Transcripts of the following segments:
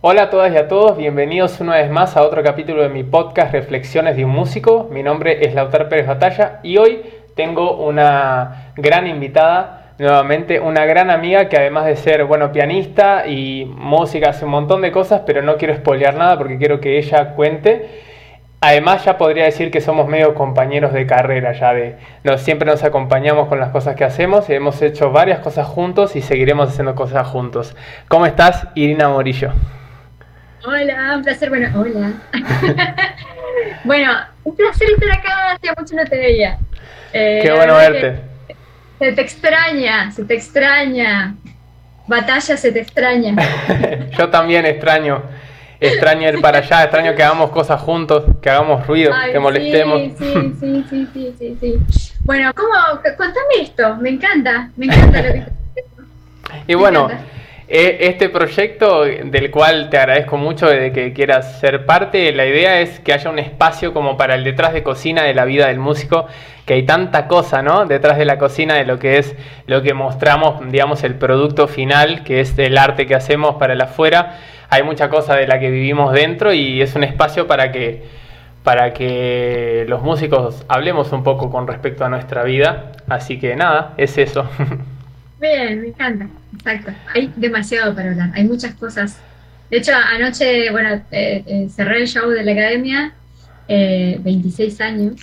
Hola a todas y a todos, bienvenidos una vez más a otro capítulo de mi podcast Reflexiones de un músico. Mi nombre es Lautaro Pérez Batalla y hoy tengo una gran invitada, nuevamente una gran amiga que además de ser, bueno, pianista y música hace un montón de cosas, pero no quiero spoilear nada porque quiero que ella cuente. Además ya podría decir que somos medio compañeros de carrera, ya de siempre nos acompañamos con las cosas que hacemos y hemos hecho varias cosas juntos y seguiremos haciendo cosas juntos. ¿Cómo estás, Irina Morillo? Hola, un placer. Bueno, hola. bueno, un placer estar acá. Hace mucho no te veía. Eh, Qué bueno verte. Se te extraña, se te extraña. Batalla se te extraña. Yo también extraño. Extraño ir para allá, extraño que hagamos cosas juntos, que hagamos ruido, que molestemos. Sí, sí, sí, sí, sí, sí, Bueno, ¿cómo? Contame esto, me encanta, me encanta lo que Y bueno, este proyecto, del cual te agradezco mucho de que quieras ser parte, la idea es que haya un espacio como para el detrás de cocina de la vida del músico, que hay tanta cosa, ¿no? Detrás de la cocina de lo que es lo que mostramos, digamos, el producto final, que es el arte que hacemos para el afuera. Hay mucha cosa de la que vivimos dentro y es un espacio para que, para que los músicos hablemos un poco con respecto a nuestra vida. Así que nada, es eso. Bien, me encanta. Exacto. Hay demasiado para hablar. Hay muchas cosas. De hecho, anoche, bueno, eh, eh, cerré el show de la academia, 26 eh, años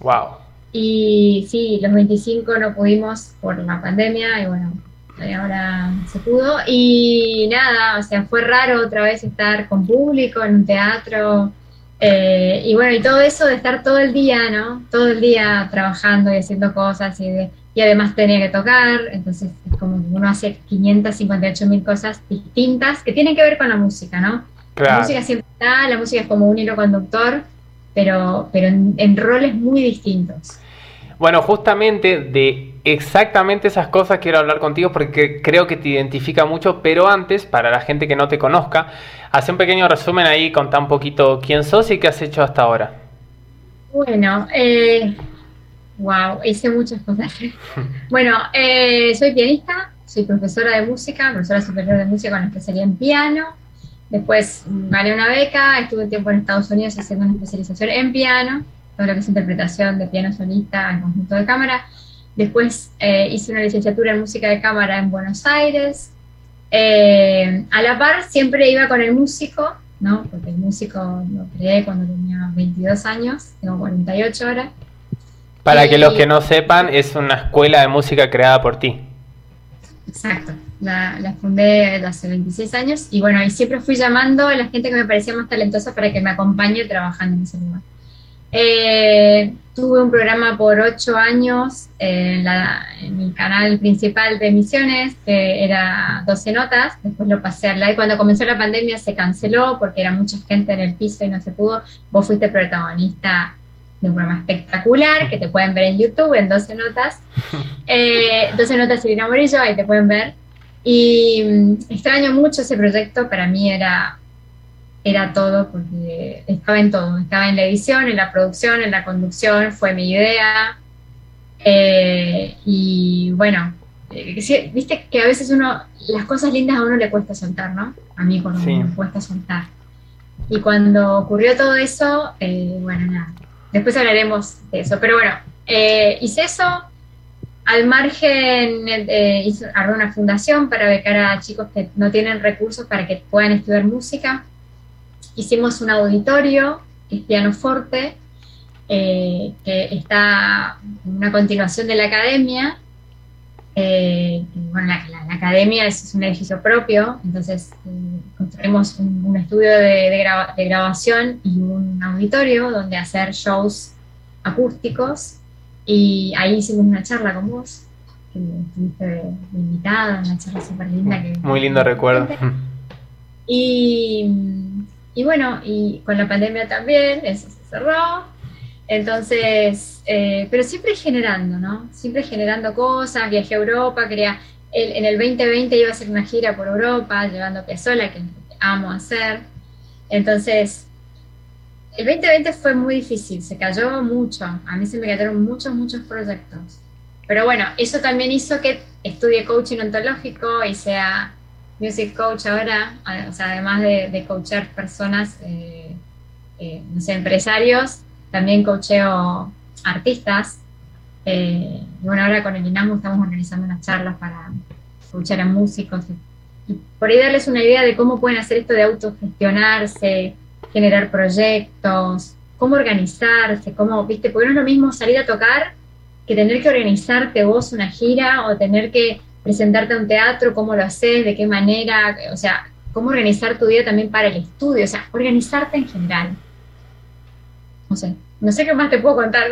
Wow. Y sí, los 25 no pudimos por la pandemia y bueno, ahora se pudo. Y nada, o sea, fue raro otra vez estar con público en un teatro. y bueno, y todo eso de estar todo el día, ¿no? Todo el día trabajando y haciendo cosas y de y además tenía que tocar, entonces es como uno hace 558 mil cosas distintas que tienen que ver con la música, ¿no? La música siempre está, la música es como un hilo conductor, pero, pero en, roles muy distintos. Bueno, justamente de exactamente esas cosas quiero hablar contigo porque creo que te identifica mucho, pero antes, para la gente que no te conozca, hace un pequeño resumen ahí, contá un poquito quién sos y qué has hecho hasta ahora. Bueno, eh, Wow, hice muchas cosas. bueno, eh, soy pianista, soy profesora de música, profesora superior de música con especialidad en piano. Después gané una beca, estuve un tiempo en Estados Unidos haciendo una especialización en piano, todo lo que es interpretación de piano solista en conjunto de cámara. Después eh, hice una licenciatura en música de cámara en Buenos Aires. Eh, a la par siempre iba con el músico, ¿no? Porque el músico lo creé cuando tenía 22 años, tengo 48 ahora. Para que los que no sepan, es una escuela de música creada por ti. Exacto, la, fundé hace 26 años y bueno, y siempre fui llamando a la gente que me parecía más talentosa para que me acompañe trabajando en ese lugar. Eh, tuve un programa por ocho años en, mi canal principal de emisiones, que era 12 notas, después lo pasé al live. Cuando comenzó la pandemia se canceló porque era mucha gente en el piso y no se pudo. Vos fuiste protagonista de un programa espectacular que te pueden ver en YouTube en 12 notas. Eh, 12 notas Irina Morillo, ahí te pueden ver. Y mm, extraño mucho ese proyecto, para mí era, era todo, porque estaba en todo, estaba en la edición, en la producción, en la conducción, fue mi idea. Eh, y bueno, eh, viste que a veces uno, las cosas lindas a uno le cuesta soltar, ¿no? A mí lo menos me cuesta soltar. Y cuando ocurrió todo eso, eh, bueno, nada, Después hablaremos de eso. Pero bueno, eh, hice eso. Al margen, eh, hice, una fundación para becar a chicos que no tienen recursos para que puedan estudiar música. Hicimos un auditorio, que es pianoforte, eh, que está una continuación de la academia. Eh, bueno, la, academia es, un edificio propio, entonces construimos un, estudio de, grabación y un auditorio donde hacer shows acústicos y ahí hicimos una charla con vos, que estuviste invitada, una charla súper linda. Muy lindo recuerdo. Y, y bueno, y con la pandemia también, eso se cerró. Entonces, eh, pero siempre generando, ¿no? Siempre generando cosas, viajé a Europa, quería, en el 2020 iba a hacer una gira por Europa, llevando Piazzolla, que amo hacer. Entonces, el 2020 fue muy difícil, se cayó mucho, a mí se me cayeron muchos, muchos proyectos. Pero bueno, eso también hizo que estudie coaching ontológico y sea music coach ahora, o sea, además de, de coachar personas, eh, eh, no sé, empresarios, también coacheo artistas. Eh, y bueno, ahora con el INAMU estamos organizando unas charlas para coachar a músicos por ahí darles una idea de cómo pueden hacer esto de autogestionarse, generar proyectos, cómo organizarse, cómo, viste, porque no es lo mismo salir a tocar que tener que organizarte vos una gira o tener que presentarte a un teatro, cómo lo haces, de qué manera, o sea, cómo organizar tu día también para el estudio, o sea, organizarte en general. No sé, no sé qué más te puedo contar,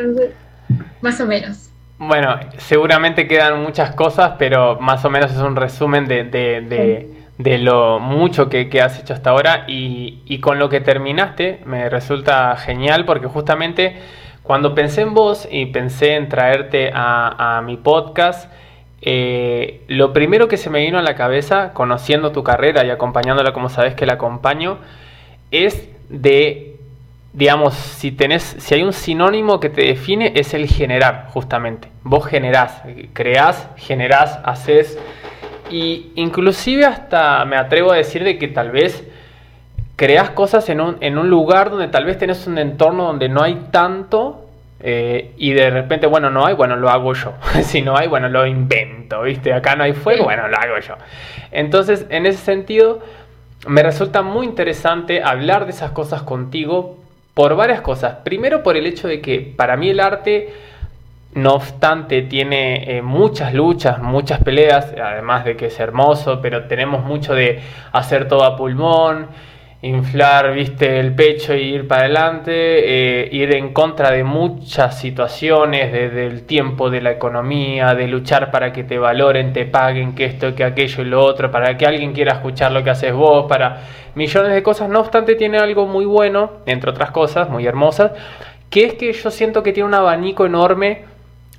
más o menos. Bueno, seguramente quedan muchas cosas, pero más o menos es un resumen de, de, lo mucho que, has hecho hasta ahora. Y, y con lo que terminaste me resulta genial porque justamente cuando pensé en vos y pensé en traerte a, a mi podcast, eh, lo primero que se me vino a la cabeza, conociendo tu carrera y acompañándola como sabes que la acompaño, es de, digamos, si tenés, si hay un sinónimo que te define, es el generar, justamente. Vos generás, creás, generás, haces, y inclusive hasta me atrevo a decir de que tal vez creas cosas en un, en un lugar donde tal vez tenés un entorno donde no hay tanto eh, y de repente, bueno, no hay, bueno, lo hago yo. si no hay, bueno, lo invento, ¿viste? Acá no hay fuego, bueno, lo hago yo. Entonces, en ese sentido, me resulta muy interesante hablar de esas cosas contigo por varias cosas. Primero, por el hecho de que para mí el arte, no obstante, tiene eh, muchas luchas, muchas peleas, además de que es hermoso, pero tenemos mucho de hacer todo a pulmón inflar, viste, el pecho y ir para adelante, eh, ir en contra de muchas situaciones, desde el tiempo, de la economía, de luchar para que te valoren, te paguen, que esto, que aquello y lo otro, para que alguien quiera escuchar lo que haces vos, para millones de cosas. No obstante, tiene algo muy bueno, entre otras cosas, muy hermosas, que es que yo siento que tiene un abanico enorme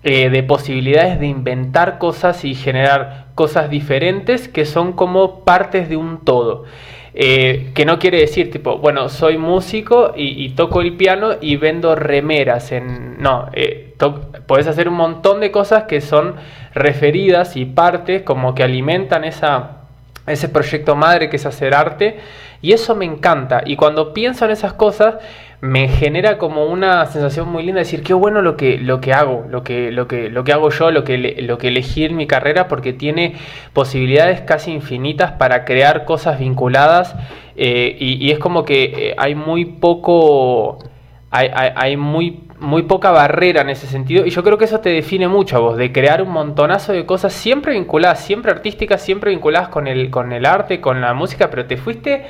eh, de posibilidades de inventar cosas y generar cosas diferentes que son como partes de un todo. Eh, que no quiere decir tipo, bueno, soy músico y, toco el piano y vendo remeras. En, no, eh, puedes hacer un montón de cosas que son referidas y partes como que alimentan esa, ese proyecto madre que es hacer arte. Y eso me encanta. Y cuando pienso en esas cosas, me genera como una sensación muy linda de decir qué bueno lo que, lo que hago, lo que, lo que, lo que hago yo, lo que, lo que elegí en mi carrera, porque tiene posibilidades casi infinitas para crear cosas vinculadas eh, y, es como que eh, hay muy poco, hay, hay, muy, muy poca barrera en ese sentido y yo creo que eso te define mucho a vos, de crear un montonazo de cosas siempre vinculadas, siempre artísticas, siempre vinculadas con el, con el arte, con la música, pero te fuiste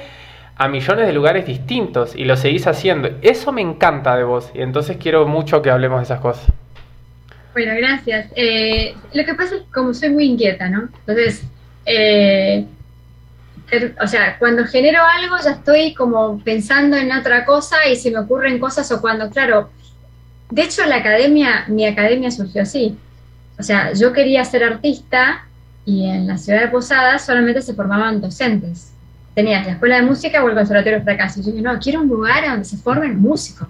a millones de lugares distintos y lo seguís haciendo. Eso me encanta de vos y entonces quiero mucho que hablemos de esas cosas. Bueno, gracias. Eh, lo que pasa es que como soy muy inquieta, ¿no? Entonces, eh, o sea, cuando genero algo ya estoy como pensando en otra cosa y se me ocurren cosas o cuando, claro, de hecho la academia, mi academia surgió así. O sea, yo quería ser artista y en la ciudad de Posadas solamente se formaban docentes tenías la escuela de música o el conservatorio de fracaso. Y yo dije, no, quiero un lugar donde se formen músicos.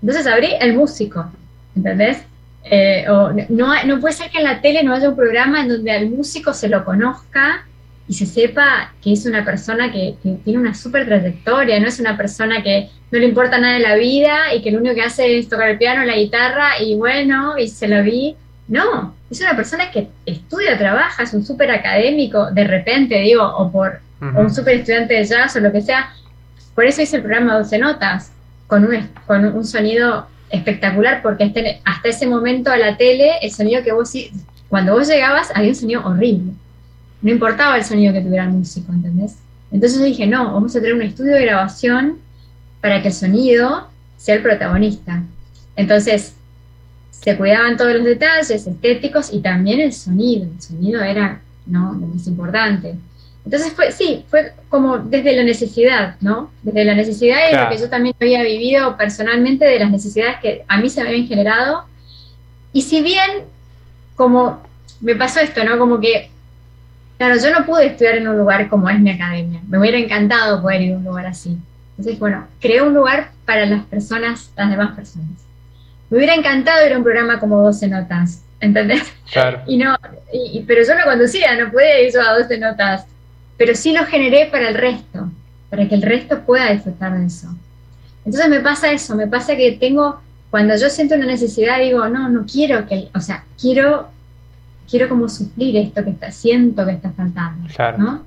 Entonces abrí el músico, ¿entendés? Eh, o no, no puede ser que en la tele no haya un programa en donde al músico se lo conozca y se sepa que es una persona que, tiene una súper trayectoria, no es una persona que no le importa nada de la vida y que lo único que hace es tocar el piano, la guitarra y bueno, y se lo vi. No, es una persona que estudia, trabaja, es un súper académico, de repente, digo, o por o un super estudiante de jazz o lo que sea. Por eso hice el programa 12 Notas, con un, con un sonido espectacular, porque hasta, ese momento a la tele, el sonido que vos, cuando vos llegabas, había un sonido horrible. No importaba el sonido que tuviera el músico, ¿entendés? Entonces dije, no, vamos a tener un estudio de grabación para que el sonido sea el protagonista. Entonces, se cuidaban todos los detalles estéticos y también el sonido. El sonido era ¿no? lo más importante. Entonces fue, sí, fue como desde la necesidad, ¿no? Desde la necesidad y lo que yo también había vivido personalmente de las necesidades que a mí se me habían generado. Y si bien, como me pasó esto, ¿no? Como que, claro, yo no pude estudiar en un lugar como es mi academia. Me hubiera encantado poder ir a un lugar así. Entonces, bueno, creé un lugar para las personas, las demás personas. Me hubiera encantado ir a un programa como 12 notas, ¿entendés? Claro. Y no, pero yo no conducía, no podía ir yo a 12 notas pero sí lo generé para el resto, para que el resto pueda disfrutar de eso. Entonces me pasa eso, me pasa que tengo, cuando yo siento una necesidad, digo, no, no quiero que, o sea, quiero, quiero como suplir esto que está, siento que está faltando, ¿no?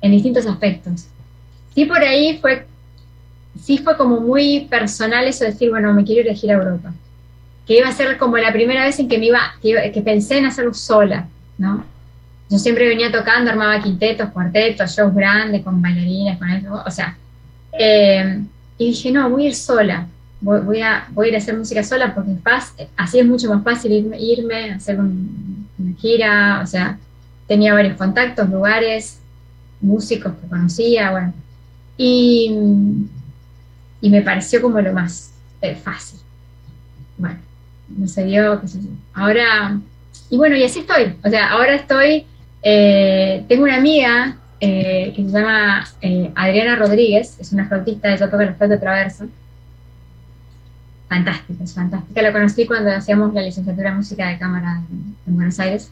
En distintos aspectos. Sí, por ahí fue, sí fue como muy personal eso de decir, bueno, me quiero ir a Europa. Que iba a ser como la primera vez en que me iba, que, que pensé en hacerlo sola, ¿no? Yo siempre venía tocando, armaba quintetos, cuartetos, shows grandes, con bailarines, con eso, o sea, eh, y dije, no, voy a ir sola, voy, a, voy a ir a hacer música sola porque así es mucho más fácil irme, irme hacer una gira, o sea, tenía varios contactos, lugares, músicos que conocía, bueno, y, y me pareció como lo más eh, fácil. Bueno, no se dio, qué sé yo. Ahora, y bueno, y así estoy, o sea, ahora estoy eh, tengo una amiga eh, que se llama eh, Adriana Rodríguez, es una flautista, ella toca la flauta traverso. Fantástica, es fantástica. La conocí cuando hacíamos la licenciatura de música de cámara en, Buenos Aires.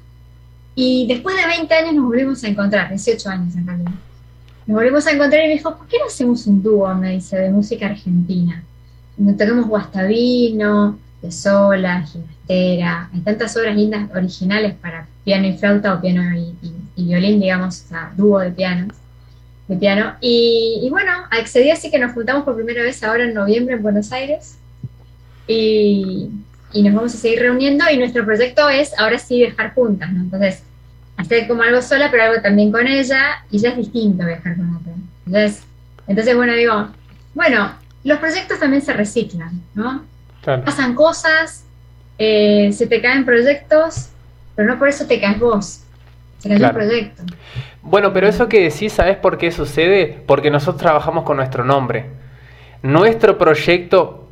Y después de 20 años nos volvimos a encontrar, 18 años en realidad. Nos volvimos a encontrar y me dijo, ¿por qué no hacemos un dúo? Me dice, de música argentina. Donde toquemos Guastavino, De Sola, Ginastera. Hay tantas obras lindas originales para piano y flauta o piano y, violín, digamos, o sea, dúo de pianos. De piano. Y, bueno, accedí así que nos juntamos por primera vez ahora en noviembre en Buenos Aires. Y, nos vamos a seguir reuniendo y nuestro proyecto es ahora sí viajar juntas, ¿no? Entonces, hacer como algo sola, pero algo también con ella, y ya es distinto viajar con otra. Entonces, entonces bueno, digo, bueno, los proyectos también se reciclan, ¿no? Pasan cosas, eh, se te caen proyectos, pero no por eso te caes vos. Se cae proyecto. Bueno, pero eso que decís, ¿sabes por qué sucede? Porque nosotros trabajamos con nuestro nombre. Nuestro proyecto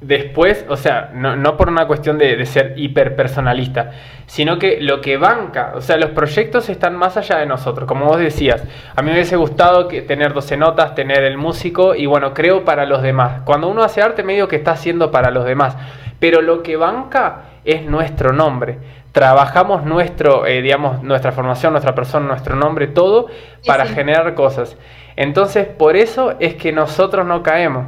después, o sea, no, por una cuestión de, de, ser hiperpersonalista, sino que lo que banca, o sea, los proyectos están más allá de nosotros, como vos decías. A mí me hubiese gustado que, tener 12 notas, tener el músico y bueno, creo para los demás. Cuando uno hace arte, medio que está haciendo para los demás, pero lo que banca es nuestro nombre trabajamos nuestro, eh, digamos, nuestra formación, nuestra persona, nuestro nombre, todo para generar cosas. Entonces, por eso es que nosotros no caemos.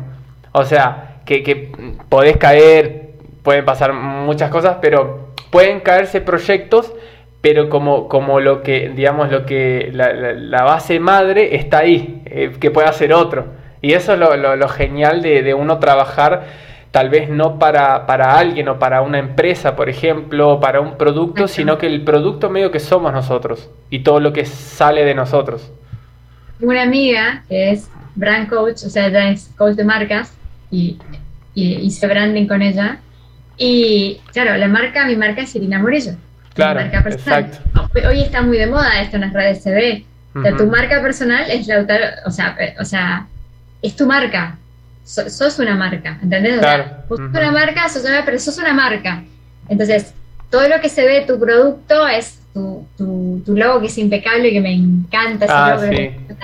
O sea, que, podés caer, pueden pasar muchas cosas, pero pueden caerse proyectos, pero como, como lo que, digamos, lo que la, base madre está ahí, eh, que puede hacer otro. Y eso es lo, genial de, de uno trabajar tal vez no para, para alguien o para una empresa, por ejemplo, o para un producto, sino que el producto medio que somos nosotros y todo lo que sale de nosotros. Una amiga que es brand coach, o sea, ella es coach de marcas y, y hice branding con ella. Y claro, la marca, mi marca es Irina Murillo. Claro, exacto. Hoy está muy de moda esto en las redes, se ve. O sea, tu marca personal es la o sea, o sea, es tu marca sos una marca, ¿entendés? Claro. sos una marca, sos una, pero sos una marca. Entonces, todo lo que se ve tu producto es tu, tu, logo que es impecable y que me encanta. Ah,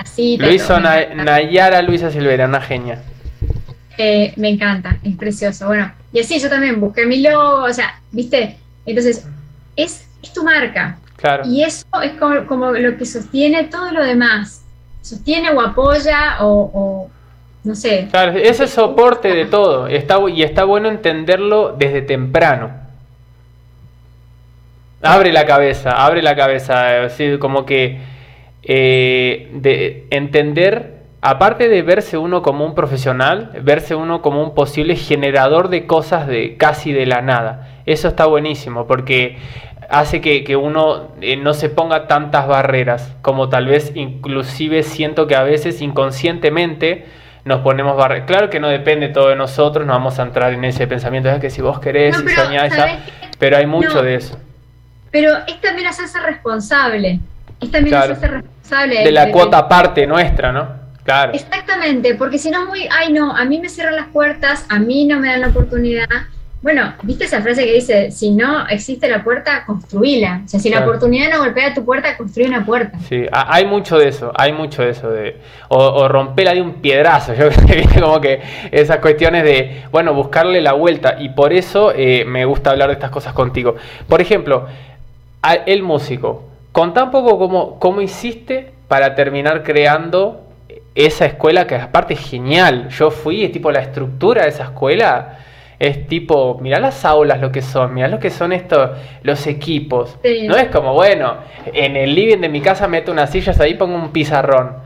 sí. lo hizo Nayara Luisa Silvera, una genia. Eh, me encanta, es precioso. Bueno, y así yo también busqué mi logo, o sea, ¿viste? Entonces, es, es tu marca. Claro. Y eso es como, como, lo que sostiene todo lo demás. Sostiene o apoya o no sé. Claro, es el soporte de todo. Está, y está bueno entenderlo desde temprano. Abre la cabeza, abre la cabeza. Así como que eh, de entender, aparte de verse uno como un profesional, verse uno como un posible generador de cosas de casi de la nada. Eso está buenísimo porque hace que, que uno eh, no se ponga tantas barreras, como tal vez inclusive siento que a veces inconscientemente nos ponemos barreras. Claro que no depende todo de nosotros, no vamos a entrar en ese pensamiento de que si vos querés y soñás, pero hay mucho de eso. Pero es también hacerse responsable, es también hacerse responsable responsable de la cuota parte nuestra, ¿no? Claro. Exactamente, porque si no es muy, ay no, a mí me cierran las puertas, a mí no me dan la oportunidad. Bueno, ¿viste esa frase que dice, si no existe la puerta, construíla? O sea, si la oportunidad no golpea tu puerta, construye una puerta. Sí, hay mucho de eso, hay mucho de eso, de, o, o romperla de un piedrazo, yo como que esas cuestiones de, bueno, buscarle la vuelta, y por eso eh, me gusta hablar de estas cosas contigo. Por ejemplo, el músico, contá un poco cómo, cómo hiciste para terminar creando esa escuela que aparte es genial. Yo fui, es tipo la estructura de esa escuela es tipo, mira las aulas lo que son, mira lo que son estos, los equipos. No es como, bueno, en el living de mi casa meto unas sillas ahí pongo un pizarrón.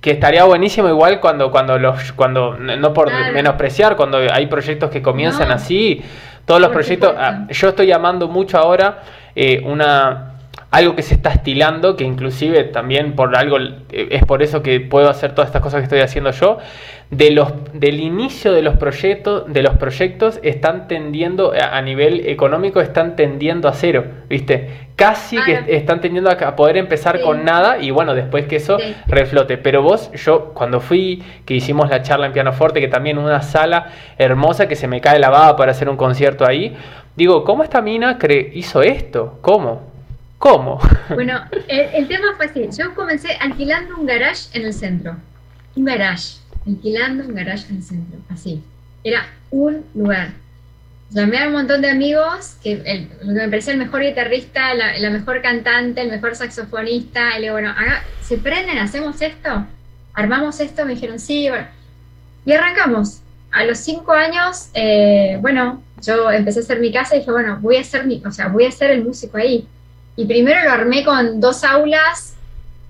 Que estaría buenísimo igual cuando, cuando los, cuando, no por menospreciar, cuando hay proyectos que comienzan así, todos los proyectos, ah, yo estoy llamando mucho ahora eh, una algo que se está estilando, que inclusive también por algo eh, es por eso que puedo hacer todas estas cosas que estoy haciendo yo, de los, del inicio de los proyectos, de los proyectos están tendiendo a nivel económico están tendiendo a cero, ¿viste? Casi que están tendiendo a poder empezar con nada y bueno, después que eso reflote. Pero vos, yo cuando fui, que hicimos la charla en pianoforte, que también una sala hermosa que se me cae la baba para hacer un concierto ahí, digo, ¿cómo esta mina hizo esto? ¿Cómo? ¿Cómo? Bueno, el, tema fue así. Yo comencé alquilando un garage en el centro. Un garage. Alquilando un garage en el centro. Así. Era un lugar. Llamé a un montón de amigos, que que me parecía el mejor guitarrista, la, mejor cantante, el mejor saxofonista. Y le digo, bueno, ¿se prenden? ¿Hacemos esto? ¿Armamos esto? Me dijeron, sí. Y arrancamos. A los cinco años, eh, bueno, yo empecé a hacer mi casa y dije, bueno, voy a hacer mi, o sea, voy a ser el músico ahí. Y primero lo armé con dos aulas,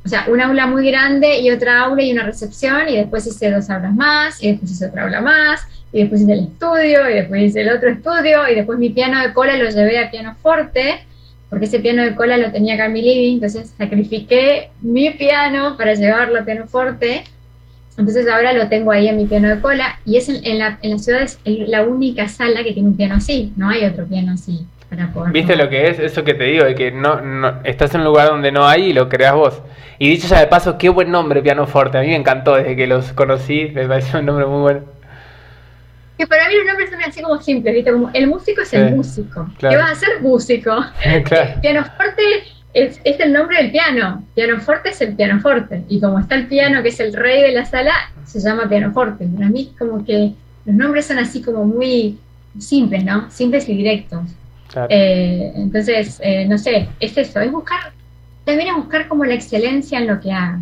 o sea, una aula muy grande y otra aula y una recepción, y después hice dos aulas más, y después hice otra aula más, y después hice el estudio, y después hice el otro estudio, y después mi piano de cola lo llevé a piano forte, porque ese piano de cola lo tenía acá en entonces sacrifiqué mi piano para llevarlo a piano forte. Entonces ahora lo tengo ahí en mi piano de cola y es en, la, en la ciudad es la única sala que tiene un piano así, no hay otro piano así. ¿Viste lo que es? Eso que te digo, de que no, no estás en un lugar donde no hay y lo creas vos. Y dicho ya de paso, qué buen nombre, Piano Forte. A mí me encantó desde que los conocí, me pareció un nombre muy bueno. Que para mí los nombres son así como simples, ¿viste? Como el músico es el músico. ¿Qué vas a ser músico? Piano Forte es, es, el nombre del piano. Piano Forte es el piano forte. Y como está el piano, que es el rey de la sala, se llama Piano Forte. Para mí, como que los nombres son así como muy simples, ¿no? Simples y directos. Eh, entonces, eh, no sé, es eso, es buscar, también es buscar como la excelencia en lo que haga,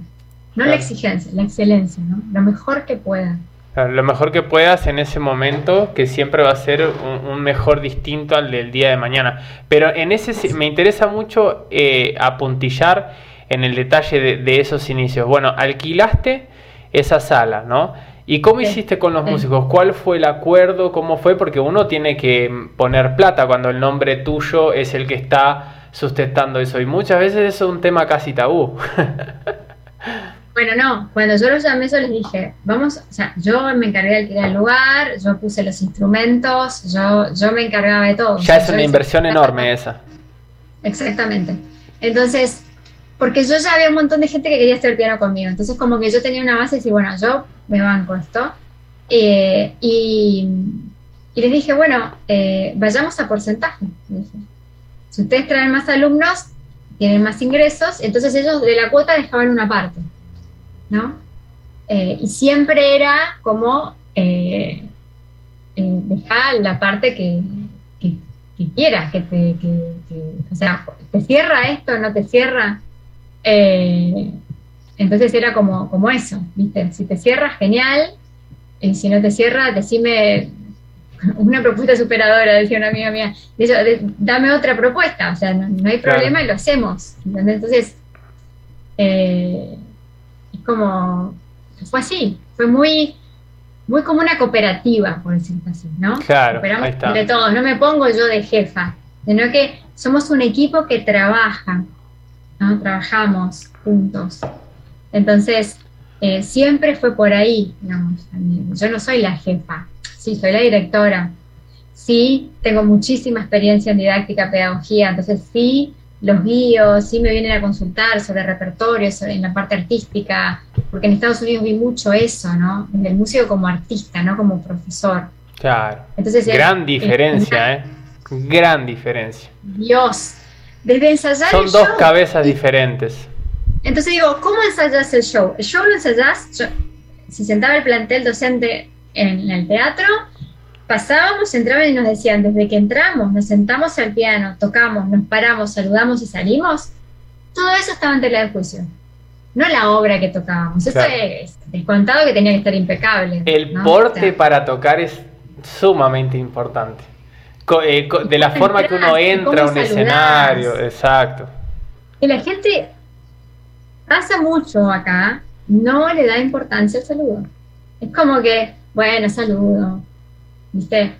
no la exigencia, la excelencia, ¿no? Lo mejor que pueda. lo mejor que puedas en ese momento, que siempre va a ser un, mejor distinto al del día de mañana. Pero en ese me interesa mucho eh, apuntillar en el detalle de, de esos inicios. Bueno, alquilaste esa sala, ¿no? ¿Y cómo hiciste con los músicos? ¿Cuál fue el acuerdo? ¿Cómo fue? Porque uno tiene que poner plata cuando el nombre tuyo es el que está sustentando eso. Y muchas veces eso es un tema casi tabú. Bueno, no, cuando yo los llamé, yo les dije, vamos, o sea, yo me encargué de alquilar el lugar, yo puse los instrumentos, yo, yo me encargaba de todo. Ya es una inversión enorme esa. Exactamente. Entonces, porque yo ya había un montón de gente que quería estudiar piano conmigo, entonces como que yo tenía una base y bueno, yo me banco esto. Eh, y, les dije, bueno, eh, vayamos a porcentaje. Si ustedes traen más alumnos, tienen más ingresos, entonces ellos de la cuota dejaban una parte, ¿no? Eh, y siempre era como dejar la parte que, quieras, que te, o sea, ¿te cierra esto? ¿No te cierra? Entonces era como, como eso, ¿viste? Si te cierras, genial. Y si no te cierra, decime una propuesta superadora, decía una amiga mía. dame otra propuesta, o sea, no, hay problema y lo hacemos. Entonces, eh, es como, fue así, fue muy, muy como una cooperativa, por decirlo así, ¿no? Claro, de todos, no me pongo yo de jefa, sino que somos un equipo que trabaja, ¿no? Trabajamos juntos. Entonces, eh, siempre fue por ahí, digamos, Yo no soy la jefa, sí, soy la directora. Sí, tengo muchísima experiencia en didáctica, pedagogía, entonces sí, los guío, sí me vienen a consultar sobre repertorios, sobre, en la parte artística, porque en Estados Unidos vi mucho eso, ¿no? El músico como artista, no como profesor. Claro. Entonces, Gran diferencia, ¿eh? Gran diferencia. Dios. Desde ensayar Son dos cabezas diferentes. Entonces digo, ¿cómo ensayas el show? El show lo ensayas, se sentaba el plantel docente en el teatro, pasábamos, entraban y nos decían, desde que entramos, nos sentamos al piano, tocamos, nos paramos, saludamos y salimos, todo eso estaba en tela de juicio. No la obra que tocábamos. Eso es descontado que tenía que estar impecable. El porte para tocar es sumamente importante. Eh, de la forma que uno entra a un escenario, exacto. Y la gente pasa mucho acá, no le da importancia al saludo. Es como que, bueno, saludo, ¿viste?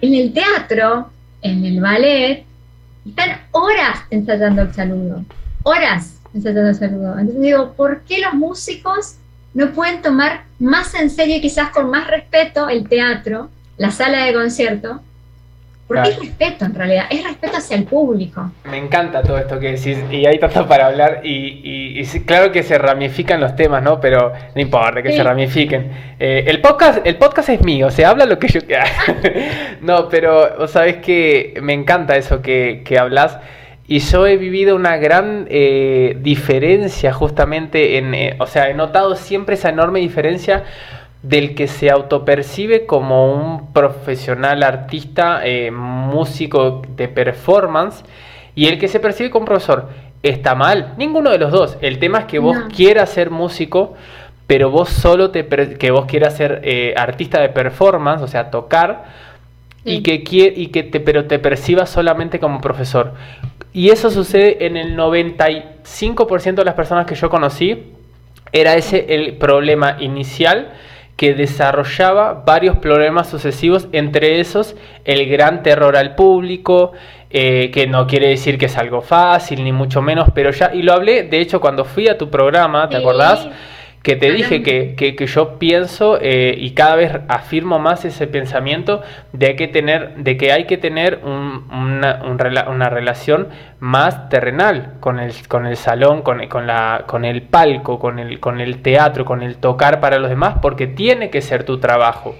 En el teatro, en el ballet, están horas ensayando el saludo, horas ensayando el saludo. Entonces digo, ¿por qué los músicos no pueden tomar más en serio y quizás con más respeto el teatro, la sala de concierto, porque es respeto en realidad, es respeto hacia el público. Me encanta todo esto que decís y hay tanto para hablar y, claro que se ramifican los temas, ¿no? Pero no importa que se ramifiquen. Eh, el, podcast, el podcast es mío, se habla lo que yo quiera. no, pero vos sabés que me encanta eso que, que hablas. Y yo he vivido una gran eh, diferencia justamente en, eh, o sea, he notado siempre esa enorme diferencia del que se autopercibe como un profesional artista, eh, músico de performance, y el que se percibe como profesor. Está mal, ninguno de los dos. El tema es que vos quieras ser músico, pero vos solo te que vos quieras ser eh, artista de performance, o sea, tocar, y que y que te pero te percibas solamente como profesor. Y eso sucede en el 95% de las personas que yo conocí. Era ese el problema inicial que desarrollaba varios problemas sucesivos, entre esos el gran terror al público, eh, que no quiere decir que es algo fácil, ni mucho menos, pero ya, y lo hablé, de hecho, cuando fui a tu programa, ¿te acordás? Que te dije que, que, yo pienso eh, y cada vez afirmo más ese pensamiento de que tener de que hay que tener una, una, relación más terrenal con el, con el salón con, con, la, con el palco con el, con el teatro con el tocar para los demás porque tiene que ser tu trabajo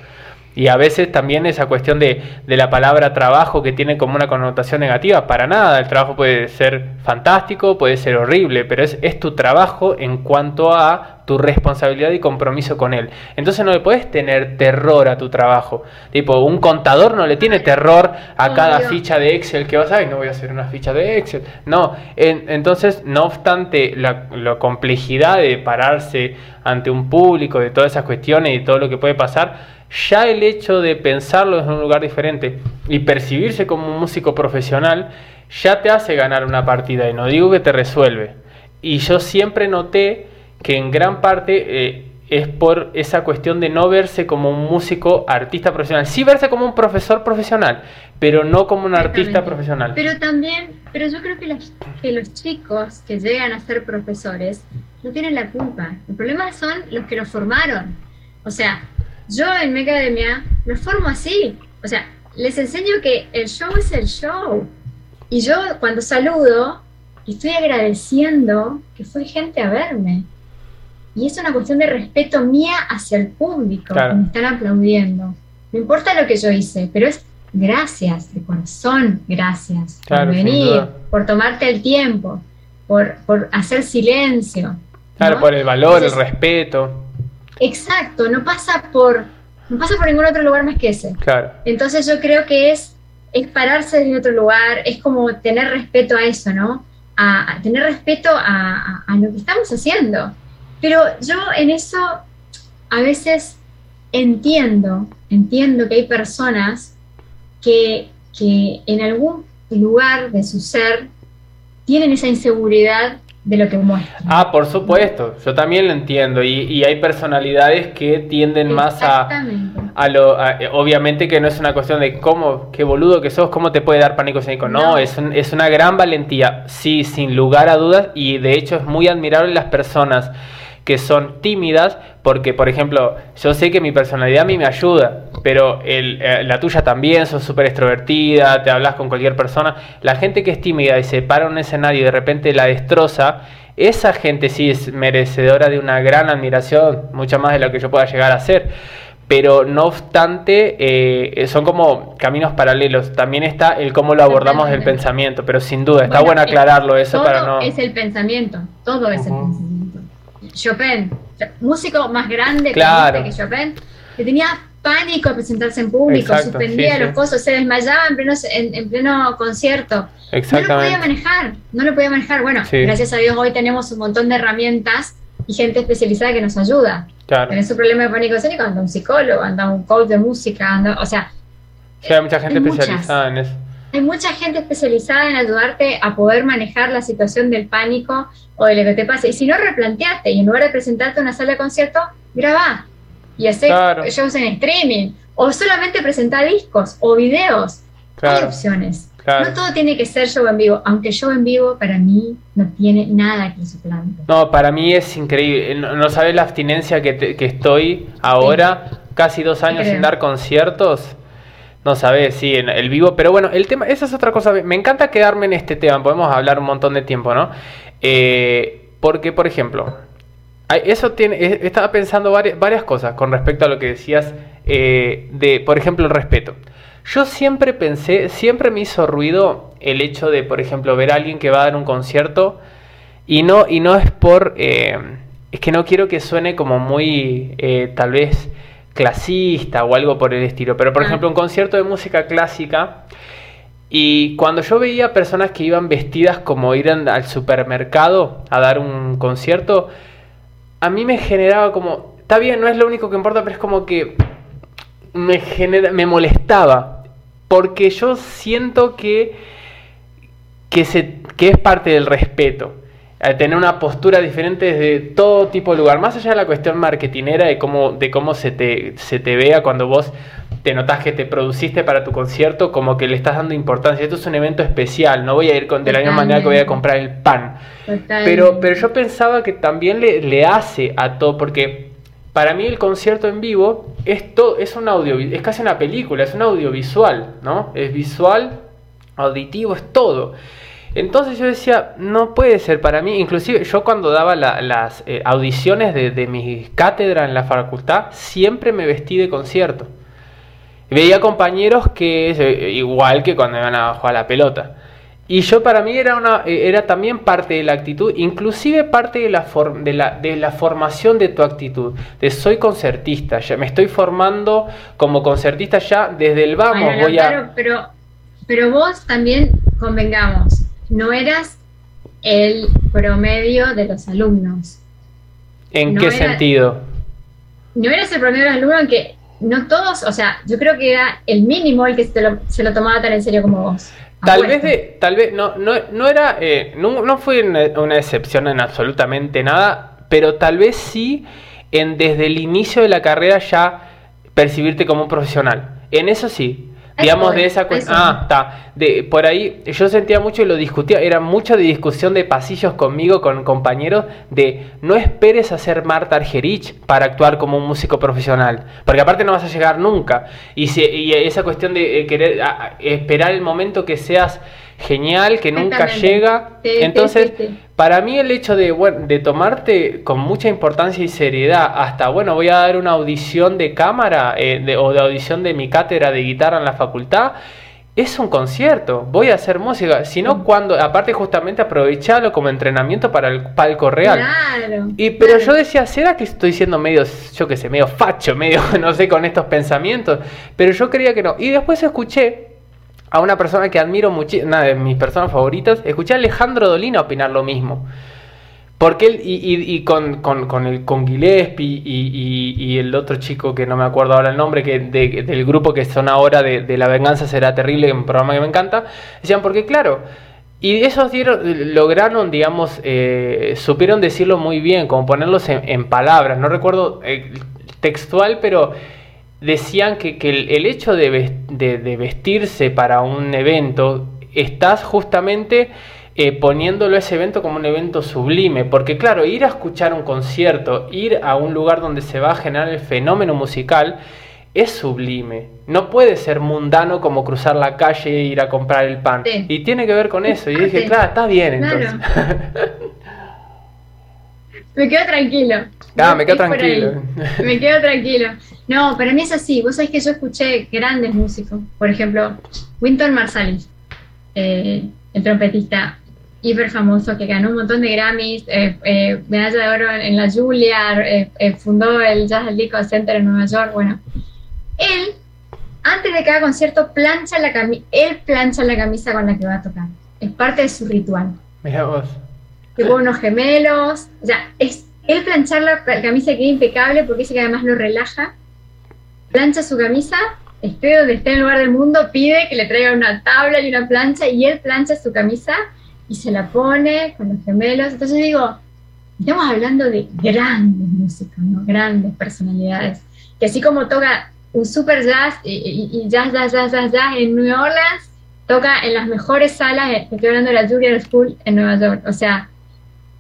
y a veces también esa cuestión de, de, la palabra trabajo que tiene como una connotación negativa, para nada, el trabajo puede ser fantástico, puede ser horrible, pero es, es tu trabajo en cuanto a tu responsabilidad y compromiso con él. Entonces no le puedes tener terror a tu trabajo. Tipo, un contador no le tiene terror a cada ficha de Excel que vas a ver, no voy a hacer una ficha de Excel. No, entonces, no obstante la, la complejidad de pararse ante un público, de todas esas cuestiones y todo lo que puede pasar, ya el hecho de pensarlo en un lugar diferente y percibirse como un músico profesional ya te hace ganar una partida y no digo que te resuelve. Y yo siempre noté que en gran parte eh, es por esa cuestión de no verse como un músico artista profesional, sí verse como un profesor profesional, pero no como un artista profesional. Pero también, pero yo creo que los, que los chicos que llegan a ser profesores no tienen la culpa. El problema son los que los formaron. O sea, yo en mi academia me formo así. O sea, les enseño que el show es el show. Y yo cuando saludo, estoy agradeciendo que fue gente a verme. Y es una cuestión de respeto mía hacia el público que me están aplaudiendo. No importa lo que yo hice, pero es gracias, de corazón, gracias por venir, por tomarte el tiempo, por, por hacer silencio. Claro, por el valor, el respeto. Exacto, no pasa por no pasa por ningún otro lugar más que ese. Claro. Entonces yo creo que es, es pararse en otro lugar, es como tener respeto a eso, ¿no? A, tener respeto a, lo que estamos haciendo. Pero yo en eso a veces entiendo, entiendo que hay personas que, que en algún lugar de su ser tienen esa inseguridad de lo que muestra. Ah, por supuesto, yo también lo entiendo y, hay personalidades que tienden más a, a lo, obviamente que no es una cuestión de cómo, qué boludo que sos, cómo te puede dar pánico escénico, no, no. Es, es una gran valentía, sí, sin lugar a dudas y de hecho es muy admirable las personas que son tímidas, porque por ejemplo, yo sé que mi personalidad a mí me ayuda, pero el, eh, la tuya también, sos súper extrovertida, te hablas con cualquier persona. La gente que es tímida y se para en un escenario y de repente la destroza, esa gente sí es merecedora de una gran admiración, mucha más de lo que yo pueda llegar a ser pero no obstante eh, son como caminos paralelos. También está el cómo lo abordamos del pensamiento, pero sin duda está bueno, aclararlo eso para no. Es el pensamiento, todo es el pensamiento. Chopin, músico más grande que Chopin, que tenía pánico de presentarse en público, suspendía los cosas, se desmayaba en pleno, en, pleno concierto. No lo podía manejar, no lo podía manejar. Bueno, gracias a Dios hoy tenemos un montón de herramientas y gente especializada que nos ayuda. Claro. Tenés un problema de pánico escénico, anda un psicólogo, anda un coach de música, anda, o sea... hay mucha gente especializada en eso. Hay mucha gente especializada en ayudarte a poder manejar la situación del pánico o de lo que te pasa. Y si no, replanteaste y en lugar de presentarte a una sala de concierto, grabá y hacer shows en streaming o solamente presenta discos o videos. Hay opciones. No todo tiene que ser show en vivo, aunque show en vivo para mí no tiene nada que suplante. No, para mí es increíble. No, sabes la abstinencia que, estoy ahora, casi dos años sin dar conciertos. No sabes, sí, en el vivo. Pero bueno, el tema, esa es otra cosa. Me encanta quedarme en este tema. Podemos hablar un montón de tiempo, ¿no? Eh, porque, por ejemplo, eso tiene, estaba pensando varias, cosas con respecto a lo que decías eh, de, por ejemplo, el respeto. Yo siempre pensé, siempre me hizo ruido el hecho de, por ejemplo, ver a alguien que va a dar un concierto y no, y no es por... Eh, es que no quiero que suene como muy, tal vez, clasista o algo por el estilo, pero por ah. ejemplo un concierto de música clásica y cuando yo veía personas que iban vestidas como ir al supermercado a dar un concierto, a mí me generaba como, está bien, no es lo único que importa, pero es como que me, genera, me molestaba porque yo siento que, que, se, que es parte del respeto. Al tener una postura diferente desde todo tipo de lugar, más allá de la cuestión marketinera de cómo, de cómo se, te, se te vea cuando vos te notas que te produciste para tu concierto, como que le estás dando importancia. Esto es un evento especial, no voy a ir con, de la misma manera que voy a comprar el pan. Pero, pero yo pensaba que también le, le hace a todo, porque para mí el concierto en vivo es, es un audio, es casi una película, es un audiovisual, ¿no? Es visual, auditivo, es todo. Entonces yo decía, no puede ser para mí, inclusive yo cuando daba las eh, audiciones de, de mi cátedra en la facultad, siempre me vestí de concierto. Veía compañeros que, eh, igual que cuando iban a jugar la pelota, y yo para mí era, una, eh, era también parte de la actitud, inclusive parte de la, de, la, de la formación de tu actitud, de soy concertista, ya me estoy formando como concertista ya desde el vamos. voy a... pero, pero vos también, convengamos, no eras el promedio de los alumnos. ¿En qué sentido? No eras el promedio de los alumnos en que no todos, o sea, yo creo que era el mínimo el que se lo, se lo tomaba tan en serio como vos. Tal vez, de, tal vez no, no, no era, eh, no, no, fue una, excepción en absolutamente nada, pero tal vez sí en desde el inicio de la carrera ya percibirte como un profesional. En eso sí, digamos de esa cuestión. Ah, está. De, por ahí yo sentía mucho y lo discutía, era mucha de discusión de pasillos conmigo, con compañeros, de no esperes a ser Marta Argerich para actuar como un músico profesional, porque aparte no vas a llegar nunca. Y, si, y esa cuestión de eh, querer esperar el momento que seas genial, que nunca llega. Entonces, para mí el hecho de, bueno, de tomarte con mucha importancia y seriedad hasta, bueno, voy a dar una audición de cámara eh, o de audición de mi cátedra de guitarra en la facultad, es un concierto, voy a hacer música, sino cuando, aparte justamente aprovecharlo como entrenamiento para el palco real. Claro, y pero yo decía, ¿será que estoy siendo medio, yo qué sé, medio facho, medio, no sé, con estos pensamientos? Pero yo creía que no. Y después escuché a una persona que admiro mucho, una de mis personas favoritas, escuché a Alejandro Dolina opinar lo mismo. Porque él, y, con, con, el, con Gillespie y, el otro chico que no me acuerdo ahora el nombre, que del grupo que son ahora de, La Venganza Será Terrible, un programa que me encanta, decían, porque claro, y esos dieron, lograron, digamos, eh, supieron decirlo muy bien, como ponerlos en, palabras, no recuerdo eh, textual, pero decían que, el, hecho de, vestirse para un evento, estás justamente eh, poniéndolo ese evento como un evento sublime, porque claro, ir a escuchar un concierto, ir a un lugar donde se va a generar el fenómeno musical, es sublime. No puede ser mundano como cruzar la calle e ir a comprar el pan. Y tiene que ver con eso. Y dije, claro, está bien entonces. me quedo tranquilo. Ah, me quedo tranquilo. Me quedo tranquilo. No, para mí es así. Vos sabés que yo escuché grandes músicos. Por ejemplo, Winton Marsalis, eh, el trompetista hiper famoso que ganó un montón de Grammys, eh, eh, medalla de oro en, la Juilliard, fundó el Jazz Lico Center en Nueva York. Bueno, él, antes de cada concierto, plancha la camisa, él plancha la camisa con la que va a tocar. Es parte de su ritual. Mira vos. Tuvo unos gemelos, o sea, es, él planchar la, camisa queda impecable porque dice que además lo relaja. Plancha su camisa, esté donde esté en el lugar del mundo, pide que le traiga una tabla y una plancha y él plancha su camisa y se la pone con los gemelos. Entonces digo, estamos hablando de grandes músicos, ¿no? grandes personalidades, que así como toca un super jazz y, jazz, jazz, jazz, jazz, jazz en New Orleans, toca en las mejores salas, eh, estoy hablando de la Juilliard School en Nueva York, o sea,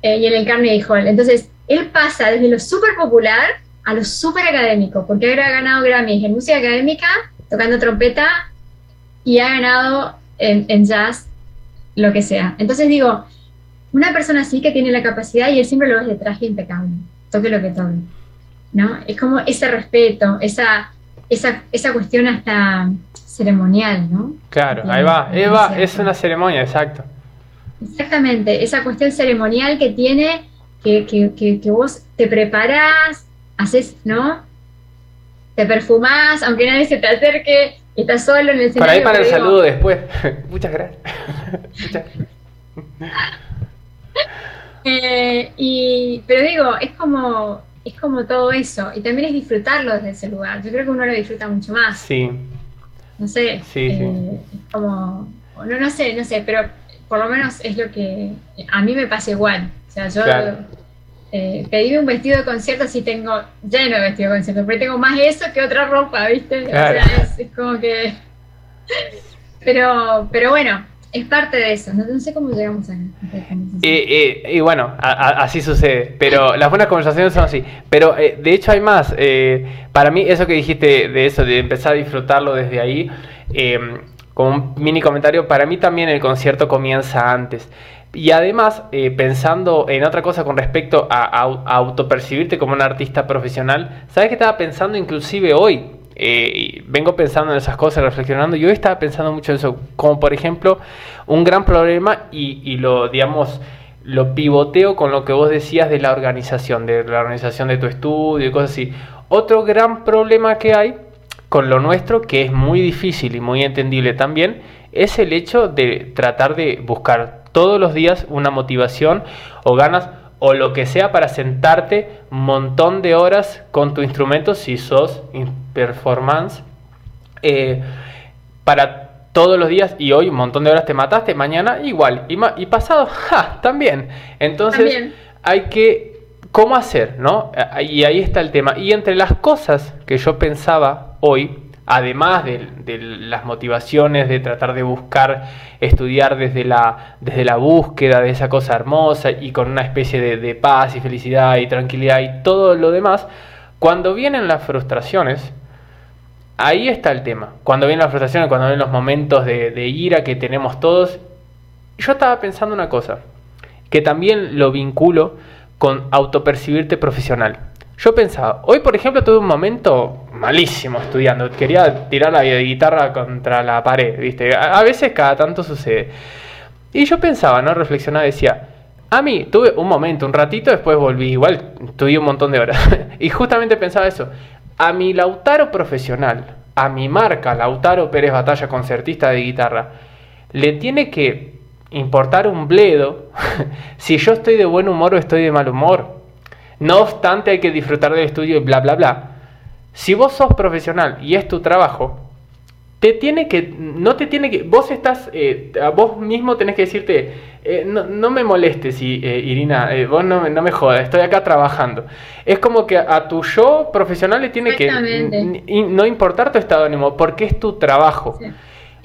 eh, y en el Carnegie Hall. Entonces, él pasa desde lo súper popular a lo súper académico, porque él ha ganado Grammys en música académica, tocando trompeta, y ha ganado en, en jazz lo que sea. Entonces digo, una persona así que tiene la capacidad y él siempre lo ves de traje impecable, toque lo que toque. ¿no? Es como ese respeto, esa, esa, esa cuestión hasta ceremonial, ¿no? Claro, ahí va, Eva, es una ceremonia, exacto. Exactamente, esa cuestión ceremonial que tiene, que, que, que, vos te preparás, haces, ¿no? Te perfumás, aunque nadie se te acerque, estás solo en el escenario. Para ahí para el saludo después. Muchas gracias. Eh, y, pero digo, es como es como todo eso. Y también es disfrutarlo desde ese lugar. Yo creo que uno lo disfruta mucho más. Sí. No sé. Sí, eh, Es como. No, no sé, no sé, pero por lo menos es lo que a mí me pasa igual. O sea, yo eh, un vestido de concierto así tengo lleno de vestido de concierto, pero tengo más eso que otra ropa, ¿viste? O sea, es, es como que. Pero, pero bueno, es parte de eso, no, sé cómo llegamos a y bueno, así sucede, pero las buenas conversaciones son así. Pero eh, de hecho hay más. Eh, para mí, eso que dijiste de eso, de empezar a disfrutarlo desde ahí, em, como un mini comentario, para mí también el concierto comienza antes. Y además, eh, pensando en otra cosa con respecto a, a autopercibirte como un artista profesional, ¿sabes qué estaba pensando inclusive hoy? Eh, vengo pensando en esas cosas, reflexionando. Yo estaba pensando mucho en eso, como por ejemplo, un gran problema y, lo, digamos, lo pivoteo con lo que vos decías de la organización, de la organización de tu estudio y cosas así. Otro gran problema que hay con lo nuestro, que es muy difícil y muy entendible también, es el hecho de tratar de buscar todos los días una motivación o ganas o lo que sea para sentarte un montón de horas con tu instrumento si sos performance eh, para todos los días y hoy un montón de horas te mataste, mañana igual y, y pasado también. Entonces hay que, ¿cómo hacer? ¿no? Y ahí está el tema. Y entre las cosas que yo pensaba hoy, además de, las motivaciones de tratar de buscar estudiar desde la, desde la búsqueda de esa cosa hermosa y con una especie de, paz y felicidad y tranquilidad y todo lo demás, cuando vienen las frustraciones, ahí está el tema. Cuando vienen las frustraciones, cuando vienen los momentos de, de ira que tenemos todos, yo estaba pensando una cosa, que también lo vinculo con autopercibirte profesional. Yo pensaba, hoy por ejemplo tuve un momento malísimo estudiando, quería tirar la guitarra contra la pared, ¿viste? A, veces cada tanto sucede. Y yo pensaba, ¿no? Reflexionaba, decía, a mí tuve un momento, un ratito, después volví, igual tuve un montón de horas. y justamente pensaba eso, a mi Lautaro profesional, a mi marca, Lautaro Pérez Batalla, concertista de guitarra, le tiene que importar un bledo si yo estoy de buen humor o estoy de mal humor. No obstante, hay que disfrutar del estudio y bla, bla, bla. Si vos sos profesional y es tu trabajo, te tiene que, no te tiene que, vos estás, eh, a vos mismo tenés que decirte, eh, no, me molestes, eh, Irina, vos no, me jodas, estoy acá trabajando. Es como que a, tu yo profesional le tiene que no importar tu estado de ánimo, porque es tu trabajo.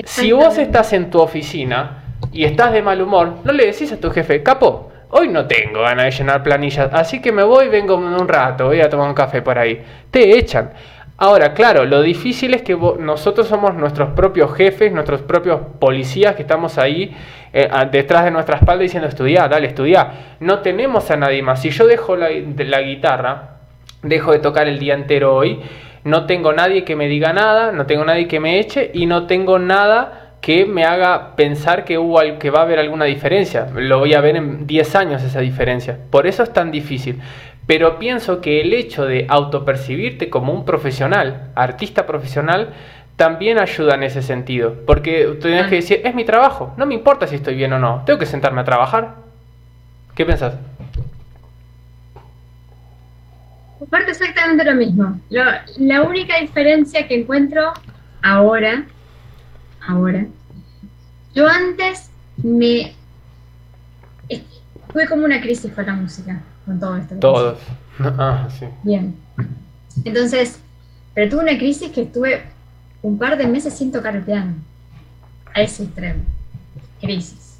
Si vos estás en tu oficina, y estás de mal humor, no le decís a tu jefe, capo, hoy no tengo ganas de llenar planillas, así que me voy, vengo en un rato, voy a tomar un café por ahí. Te echan. Ahora, claro, lo difícil es que nosotros somos nuestros propios jefes, nuestros propios policías que estamos ahí eh, detrás de nuestra espalda diciendo estudia, dale, estudia. No tenemos a nadie más. Si yo dejo la guitarra, dejo de tocar el día entero hoy, no tengo nadie que me diga nada, no tengo nadie que me eche y no tengo nada que me haga pensar que, hubo, que va a haber alguna diferencia. Lo voy a ver en 10 años esa diferencia. Por eso es tan difícil. Pero pienso que el hecho de autopercibirte como un profesional, artista profesional, también ayuda en ese sentido. Porque tú tienes que decir, es mi trabajo, no me importa si estoy bien o no, tengo que sentarme a trabajar. ¿Qué pensás? Parte exactamente lo mismo. la única diferencia que encuentro ahora, ahora, yo antes me tuve como una crisis con la música, con todo esto. Todos. Ah, sí. Bien. Entonces, pero tuve una crisis que estuve un par de meses sin tocar el piano. A ese extremo. Crisis.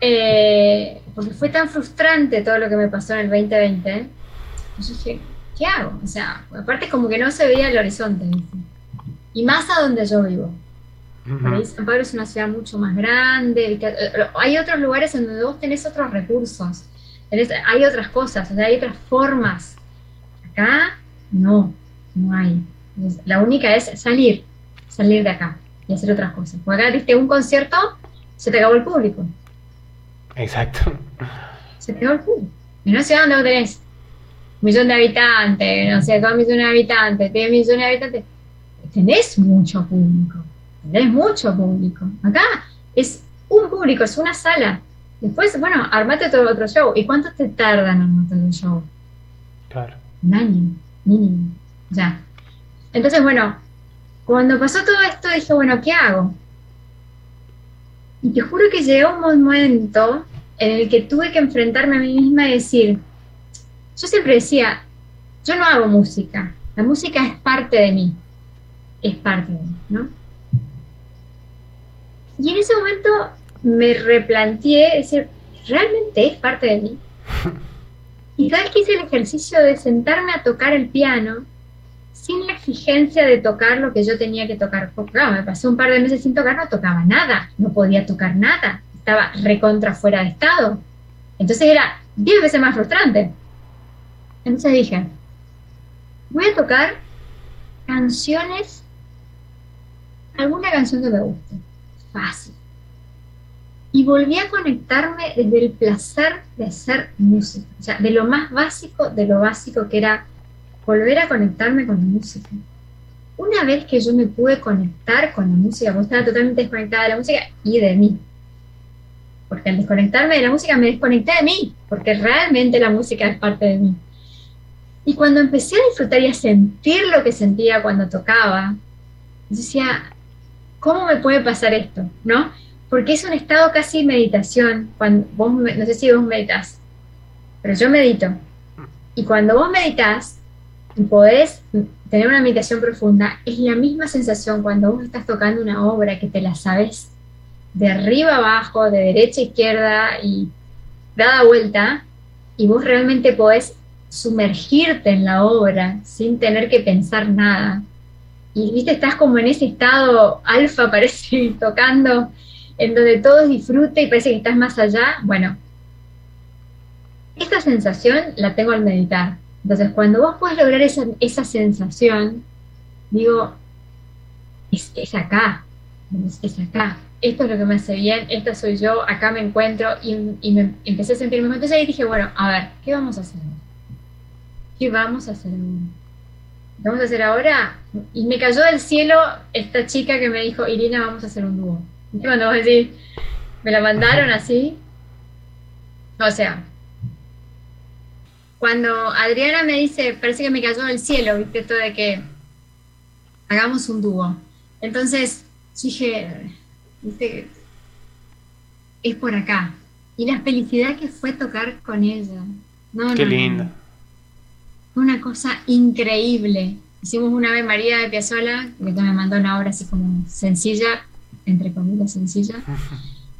Eh, porque fue tan frustrante todo lo que me pasó en el 2020 yo dije, ¿qué hago? O sea, aparte como que no se veía el horizonte. Y más a donde yo vivo. San Pablo es una ciudad mucho más grande. Hay otros lugares en donde vos tenés otros recursos. hay otras cosas, o sea, hay otras formas. Acá no, no hay. La única es salir, salir de acá y hacer otras cosas. Porque acá diste un concierto, se te acabó el público. Exacto. Se te acabó el público. Y no sé dónde tenés millón de habitantes, no sé, dos millones de habitantes, tres millones de habitantes, tenés mucho público, tenés mucho público. Acá es un público, es una sala. Después, bueno, armate todo otro show. ¿Y cuánto te tardan en armar un show? Claro. Un año, mínimo. Ya. Entonces, bueno, cuando pasó todo esto, dije, bueno, ¿qué hago? Y te juro que llegó un momento en el que tuve que enfrentarme a mí misma y decir, yo siempre decía, yo no hago música, la música es parte de mí, es parte de mí, ¿no? Y en ese momento me replanteé, decir, ¿realmente es parte de mí? Y cada vez que hice el ejercicio de sentarme a tocar el piano, sin la exigencia de tocar lo que yo tenía que tocar. Porque claro, me pasé un par de meses sin tocar, no tocaba nada, no podía tocar nada, estaba recontra fuera de estado. Entonces era diez veces más frustrante. Entonces dije, voy a tocar canciones, alguna canción que me guste, Y volví a conectarme desde el placer de hacer música, o sea, de lo más básico, de lo básico que era volver a conectarme con la música. Una vez que yo me pude conectar con la música, porque estaba totalmente desconectada de la música y de mí. Porque al desconectarme de la música me desconecté de mí, porque realmente la música es parte de mí. Y cuando empecé a disfrutar y a sentir lo que sentía cuando tocaba, decía, ¿cómo me puede pasar esto? ¿No? Porque es un estado casi meditación. Cuando vos, no sé si vos meditas, pero yo medito. Y cuando vos meditas y podés tener una meditación profunda, es la misma sensación cuando vos estás tocando una obra que te la sabes de arriba abajo, de derecha a izquierda y dada vuelta, y vos realmente podés sumergirte en la obra sin tener que pensar nada. Y viste, estás como en ese estado alfa, parece, tocando, en donde todo disfrute y parece que estás más allá. Bueno, esta sensación la tengo al meditar. Entonces, cuando vos puedes lograr esa, esa sensación, digo, es, acá, es, acá. Esto es lo que me hace bien, esta soy yo, acá me encuentro y, y me empecé a sentirme. Entonces ahí dije, bueno, a ver, ¿qué vamos a hacer? ¿qué vamos a hacer ¿Vamos a hacer ahora? Y me cayó del cielo esta chica que me dijo, Irina, vamos a hacer un dúo. Y cuando vos decís, me la mandaron así. O sea, cuando Adriana me dice, parece que me cayó del cielo, viste, esto de que hagamos un dúo. Entonces dije, viste, es por acá. Y la felicidad que fue tocar con ella. No, Qué linda una cosa increíble. Hicimos una vez María de Piazzola, que me mandó una obra así como sencilla, entre comillas sencilla.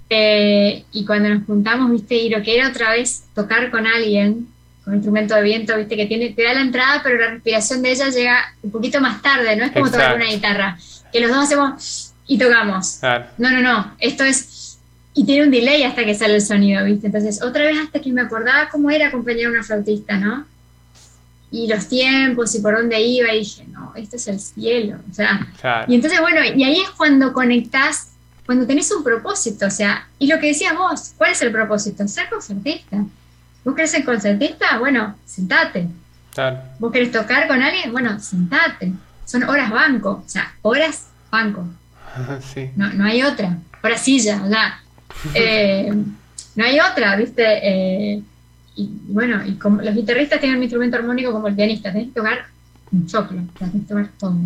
Eh, y cuando nos juntamos, viste, y lo que era otra vez tocar con alguien, con un instrumento de viento, viste, que tiene, te da la entrada, pero la respiración de ella llega un poquito más tarde, no es como tocar una guitarra, que los dos hacemos y tocamos. No, no, no, esto es, y tiene un delay hasta que sale el sonido, viste, entonces otra vez hasta que me acordaba cómo era acompañar a una flautista, ¿no? Y los tiempos y por dónde iba, y dije, no, esto es el cielo, o sea, y entonces, bueno, y ahí es cuando conectás cuando tenés un propósito, o sea, y lo que decías vos, ¿cuál es el propósito? Ser concertista. ¿Vos querés ser concertista? Bueno, sentate. ¿Vos querés tocar con alguien? Bueno, sentate. Son horas banco, o sea, horas banco. sí. no, no hay otra. Horas silla, o sea, eh, no hay otra, ¿viste? Eh, y bueno, y como los guitarristas tienen un instrumento armónico como el pianista, tenés que tocar un choclo, tenés que tocar todo.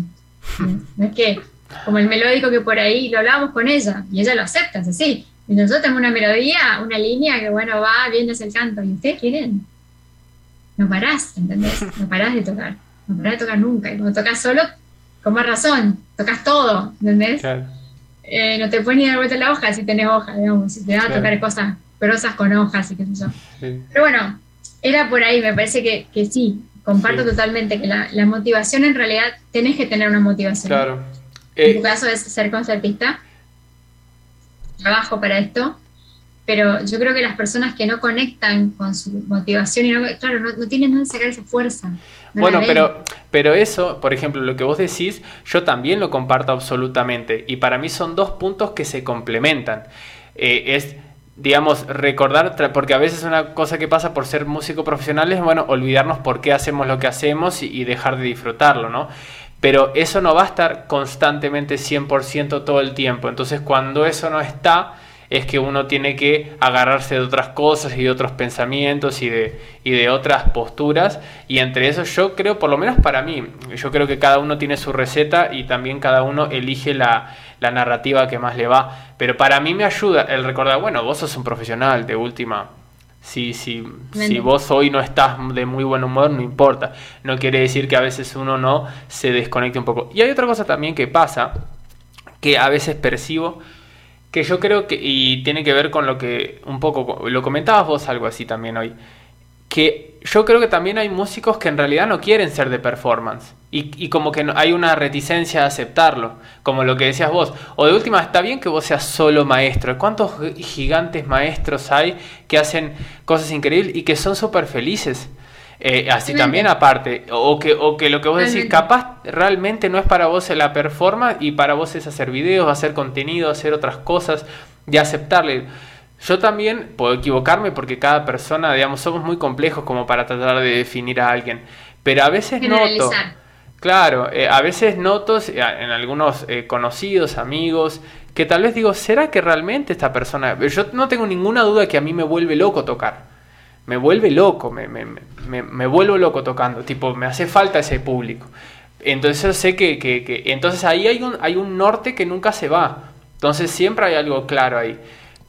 No es que como el melódico que por ahí lo hablábamos con ella, y ella lo acepta, es así. Y nosotros tenemos una melodía, una línea que, bueno, va, viendo el canto, y ustedes quieren. No parás, ¿entendés? No parás de tocar, no parás de tocar nunca. Y cuando tocas solo, con más razón, tocas todo, ¿entendés? Eh, no te puedes ni dar vuelta la hoja si tenés hoja, digamos, si te da a tocar cosas grosas con hojas y qué sé yo. Pero bueno, era por ahí, me parece que, que sí, comparto totalmente que la, la, motivación en realidad tenés que tener una motivación. Claro en tu eh, caso es ser concertista. Trabajo para esto. Pero yo creo que las personas que no conectan con su motivación y no, claro, no, tienen dónde sacar esa fuerza. bueno, pero, pero eso, por ejemplo, lo que vos decís, yo también lo comparto absolutamente. Y para mí son dos puntos que se complementan. Eh, es digamos, recordar, porque a veces una cosa que pasa por ser músico profesional es, bueno, olvidarnos por qué hacemos lo que hacemos y, y dejar de disfrutarlo, ¿no? pero eso no va a estar constantemente 100% todo el tiempo. Entonces cuando eso no está, es que uno tiene que agarrarse de otras cosas y de otros pensamientos y de, y de otras posturas. Y entre eso yo creo, por lo menos para mí, yo creo que cada uno tiene su receta y también cada uno elige la, la narrativa que más le va. Pero para mí me ayuda el recordar, bueno, vos sos un profesional de última si, si, si vos hoy no estás de muy buen humor, no importa. No quiere decir que a veces uno no se desconecte un poco. Y hay otra cosa también que pasa, que a veces percibo, que yo creo que, y tiene que ver con lo que un poco, lo comentabas vos algo así también hoy, que yo creo que también hay músicos que en realidad no quieren ser de performance. Y, como que hay una reticencia a aceptarlo, como lo que decías vos. O de última, está bien que vos seas solo maestro. ¿Cuántos gigantes maestros hay que hacen cosas increíbles y que son súper felices? Eh, así también aparte, o que, o que lo que vos decís, capaz realmente no es para vos la performance y para vos es hacer videos, hacer contenido, hacer otras cosas, de aceptarle. Yo también puedo equivocarme porque cada persona, digamos, somos muy complejos como para tratar de definir a alguien, pero a veces noto Claro, eh, a veces noto eh, en algunos eh, conocidos, amigos, que tal vez digo, ¿será que realmente esta persona... Yo no tengo ninguna duda que a mí me vuelve loco tocar. Me vuelve loco, me, me, me, me vuelvo loco tocando. Tipo, me hace falta ese público. Entonces yo sé que, que, que, Entonces ahí hay un, hay un norte que nunca se va. Entonces siempre hay algo claro ahí.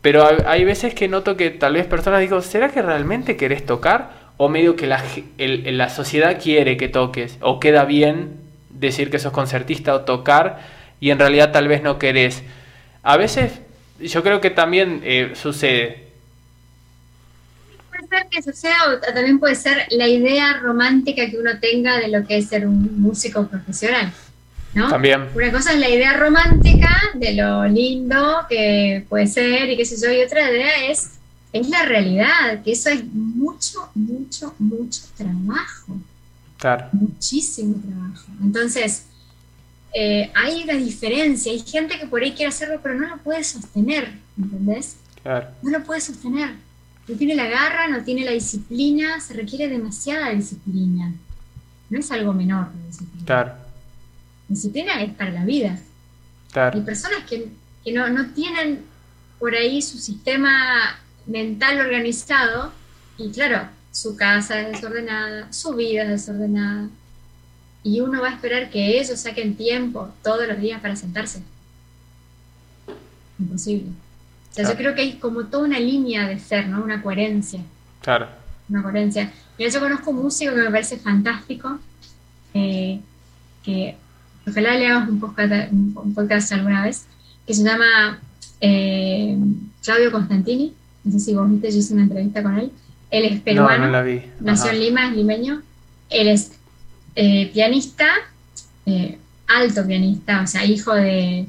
Pero hay veces que noto que tal vez personas digo, ¿será que realmente querés tocar? o medio que la, la sociedad quiere que toques, o queda bien decir que sos concertista o tocar, y en realidad tal vez no querés. A veces yo creo que también eh, sucede. Puede ser que suceda, o también puede ser la idea romántica que uno tenga de lo que es ser un músico profesional. ¿No? También. Una cosa es la idea romántica de lo lindo que puede ser y qué sé yo, y otra idea es es la realidad, que eso es mucho, mucho, mucho trabajo. Claro. Muchísimo trabajo. Entonces, eh, hay una diferencia. Hay gente que por ahí quiere hacerlo, pero no lo puede sostener, ¿entendés? Claro. No lo puede sostener. No tiene la garra, no tiene la disciplina, se requiere demasiada disciplina. No es algo menor la disciplina. Claro. Disciplina es para la vida. Claro. Hay personas que, que no, no tienen por ahí su sistema mental organizado y claro, su casa es desordenada, su vida es desordenada y uno va a esperar que ellos saquen tiempo todos los días para sentarse. Imposible. O sea, yo creo que hay como toda una línea de ser, ¿no? Una coherencia. Claro. Una coherencia. yo conozco un músico que me parece fantástico, eh, que ojalá le hagamos un podcast, un podcast alguna vez, que se llama eh, Claudio Constantini, no sé si vos viste, yo hice una entrevista con él. Él es peruano, nació en Lima, es limeño. Él es eh, pianista, eh, alto pianista, o sea, hijo de,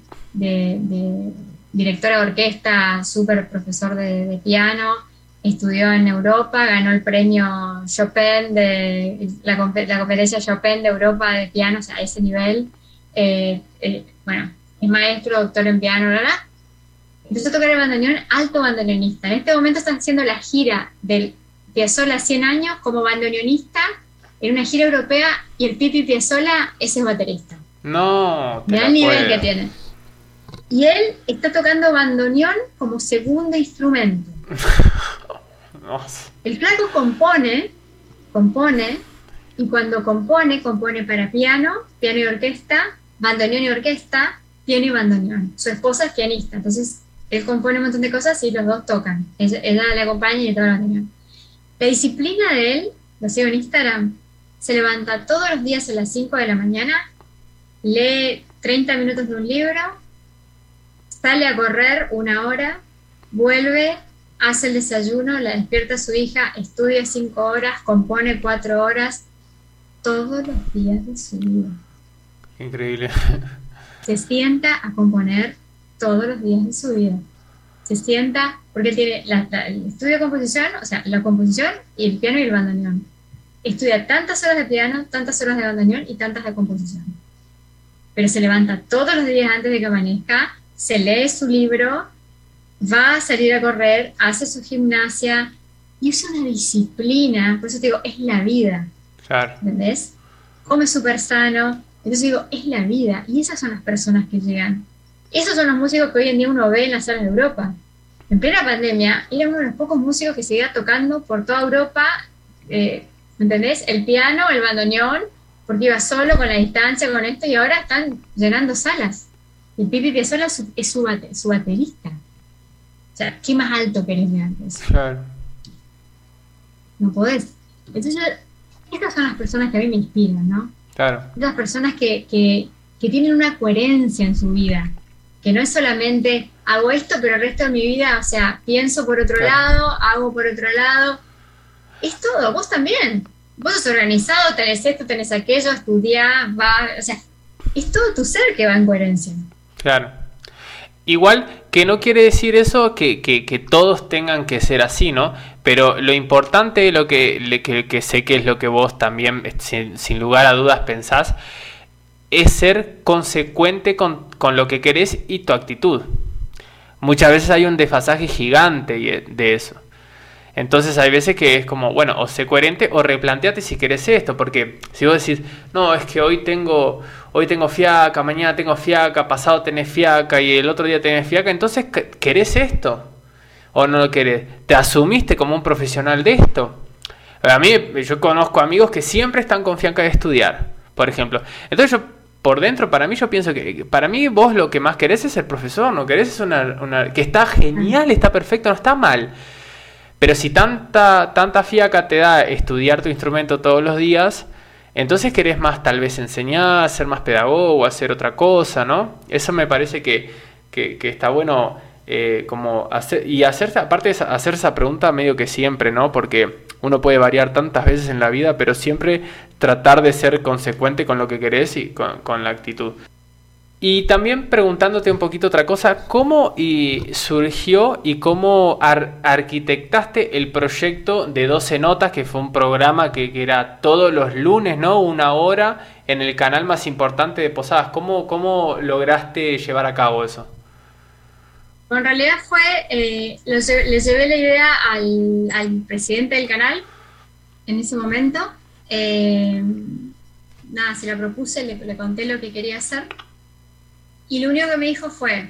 directora de orquesta, súper profesor de, piano, estudió en Europa, ganó el premio Chopin de la, competencia Chopin de Europa de piano, o sea, a ese nivel. Eh, bueno, es maestro, doctor en piano, ¿verdad? Empezó a tocar el bandoneón, alto bandoneonista. En este momento están haciendo la gira del Piazzolla 100 años como bandoneonista en una gira europea y el Pipi Piazzolla ese es baterista. No, te el nivel que tiene. Y él está tocando bandoneón como segundo instrumento. El flaco compone, compone, y cuando compone, compone para piano, piano y orquesta, bandoneón y orquesta, piano y bandoneón. Su esposa es pianista, entonces él compone un montón de cosas y los dos tocan. Ella, le acompaña y le toca el bandoneón. La disciplina de él, lo sigo en Instagram, se levanta todos los días a las 5 de la mañana, lee 30 minutos de un libro, sale a correr una hora, vuelve, hace el desayuno, la despierta su hija, estudia 5 horas, compone 4 horas, todos los días de su vida. Increíble. Se sienta a componer todos los días de su vida. Se sienta, porque tiene el estudio de composición, o sea, la composición y el piano y el bandoneón estudia tantas horas de piano, tantas horas de bandoneón y tantas de composición. Pero se levanta todos los días antes de que amanezca, se lee su libro, va a salir a correr, hace su gimnasia y es una disciplina, por eso te digo, es la vida. Claro. ¿Entendés? Come súper sano. Entonces digo, es la vida. Y esas son las personas que llegan. Esos son los músicos que hoy en día uno ve en las salas de Europa. En plena pandemia, era uno de los pocos músicos que seguía tocando por toda Europa eh, ¿entendés? El piano, el bandoneón, porque iba solo con la distancia, con esto, y ahora están llenando salas. Y Pipi Piazzolla es, su, su, baterista. O sea, ¿qué más alto querés de antes? Claro. No podés. Entonces, estas son las personas que a mí me inspiran, ¿no? Claro. Estas personas que, que, que tienen una coherencia en su vida, que no es solamente hago esto, pero el resto de mi vida, o sea, pienso por otro lado, hago por otro lado, es todo, vos también. Vos sos organizado, tenés esto, tenés aquello, estudiás, va, o sea, es todo tu ser que va en coherencia. Claro. Igual que no quiere decir eso que, que, todos tengan que ser así, ¿no? Pero lo importante, lo que, que, que sé que es lo que vos también, sin, sin, lugar a dudas, pensás, es ser consecuente con, con lo que querés y tu actitud. Muchas veces hay un desfasaje gigante de eso. Entonces hay veces que es como, bueno, o sé coherente o replanteate si querés esto, porque si vos decís, no, es que hoy tengo, hoy tengo fiaca, mañana tengo fiaca, pasado tenés fiaca y el otro día tenés fiaca, entonces ¿querés esto? ¿O no lo querés? ¿Te asumiste como un profesional de esto? A mí, yo conozco amigos que siempre están con fiaca de estudiar, por ejemplo. Entonces yo por dentro, para mí, yo pienso que para mí vos lo que más querés es el profesor, no querés es una, una que está genial, está perfecto, no está mal. Pero si tanta, tanta fiaca te da estudiar tu instrumento todos los días, entonces querés más tal vez enseñar, ser más pedagogo, hacer otra cosa, ¿no? Eso me parece que, está bueno eh, como hacer, y hacerse, aparte de hacer esa pregunta medio que siempre, ¿no? Porque uno puede variar tantas veces en la vida, pero siempre tratar de ser consecuente con lo que querés y con la actitud. Y también preguntándote un poquito otra cosa, ¿cómo surgió y cómo arquitectaste el proyecto de 12 Notas, que fue un programa que, era todos los lunes, ¿no? Una hora en el canal más importante de Posadas. ¿Cómo, cómo lograste llevar a cabo eso? En realidad fue, eh, le llevé la idea al, presidente del canal en ese momento. Eh, nada, se la propuse, le conté lo que quería hacer y lo único que me dijo fue,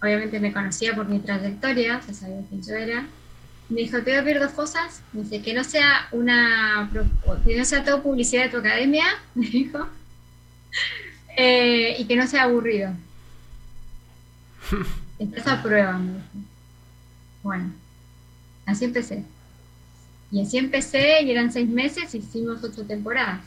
obviamente me conocía por mi trayectoria, ya sabía quién yo era, me dijo, te voy a pedir dos cosas, me dice, que no sea una, que no sea todo publicidad de tu academia, me dijo, eh, y que no sea aburrido. Estás a prueba, me dijo. Bueno, así empecé. Y así empecé y eran seis meses hicimos ocho temporadas.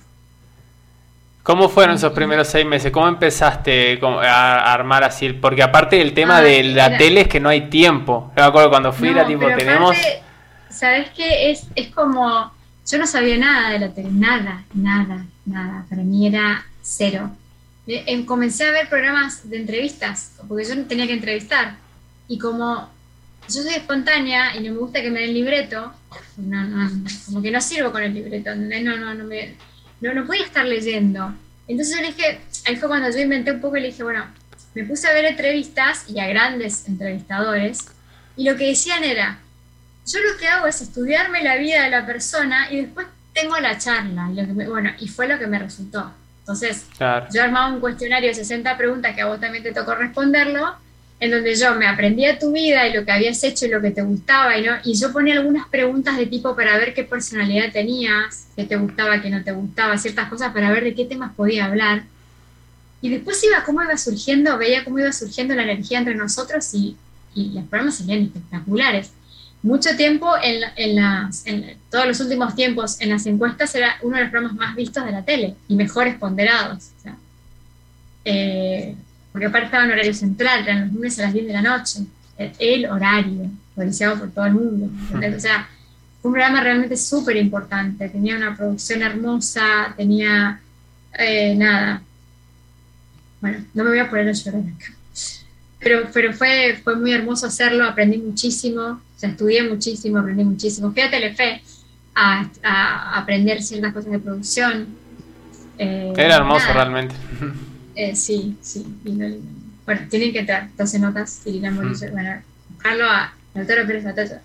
¿Cómo fueron esos primeros seis meses? ¿Cómo empezaste a armar así? Porque aparte el tema ah, de la tele es que no hay tiempo. Yo me acuerdo cuando fui, era tipo, tenemos... ¿Sabes qué? Es, es como, yo no sabía nada de la tele, nada, nada, nada. Para mí era cero. Eh, em, comencé a ver programas de entrevistas, porque yo tenía que entrevistar. Y como yo soy espontánea y no me gusta que me den libreto, no, no, como que no sirvo con el libreto, no, no, no, me, no, no podía estar leyendo. Entonces yo le dije, ahí fue cuando yo inventé un poco y le dije, bueno, me puse a ver entrevistas y a grandes entrevistadores, y lo que decían era, yo lo que hago es estudiarme la vida de la persona y después tengo la charla. Y lo que bueno, y fue lo que me resultó. Entonces, yo armaba un cuestionario de 60 preguntas que a vos también te tocó responderlo, en donde yo me aprendía tu vida y lo que habías hecho y lo que te gustaba, y, ¿no? y yo ponía algunas preguntas de tipo para ver qué personalidad tenías, qué te gustaba, qué no te gustaba, ciertas cosas para ver de qué temas podía hablar. Y después iba cómo iba surgiendo, veía cómo iba surgiendo la energía entre nosotros y, y los programas salían espectaculares mucho tiempo en, en, las, en, todos los últimos tiempos en las encuestas era uno de los programas más vistos de la tele y mejores ponderados. Eh, porque aparte estaba en horario central, eran los lunes a las 10 de la noche, el, horario, policiado por todo el mundo. O sea, fue un programa realmente súper importante, tenía una producción hermosa, tenía eh, nada. Bueno, no me voy a poner a llorar acá. Pero, pero fue, fue muy hermoso hacerlo, aprendí muchísimo o sea, estudié muchísimo, aprendí muchísimo. Fui a Telefe a, a aprender ciertas cosas de producción. Eh, Era hermoso realmente. Eh, sí, sí, Bueno, tienen que entrar 12 notas, Irina Morillo. Mm. Bueno, buscarlo a Lautaro Pérez Batalla.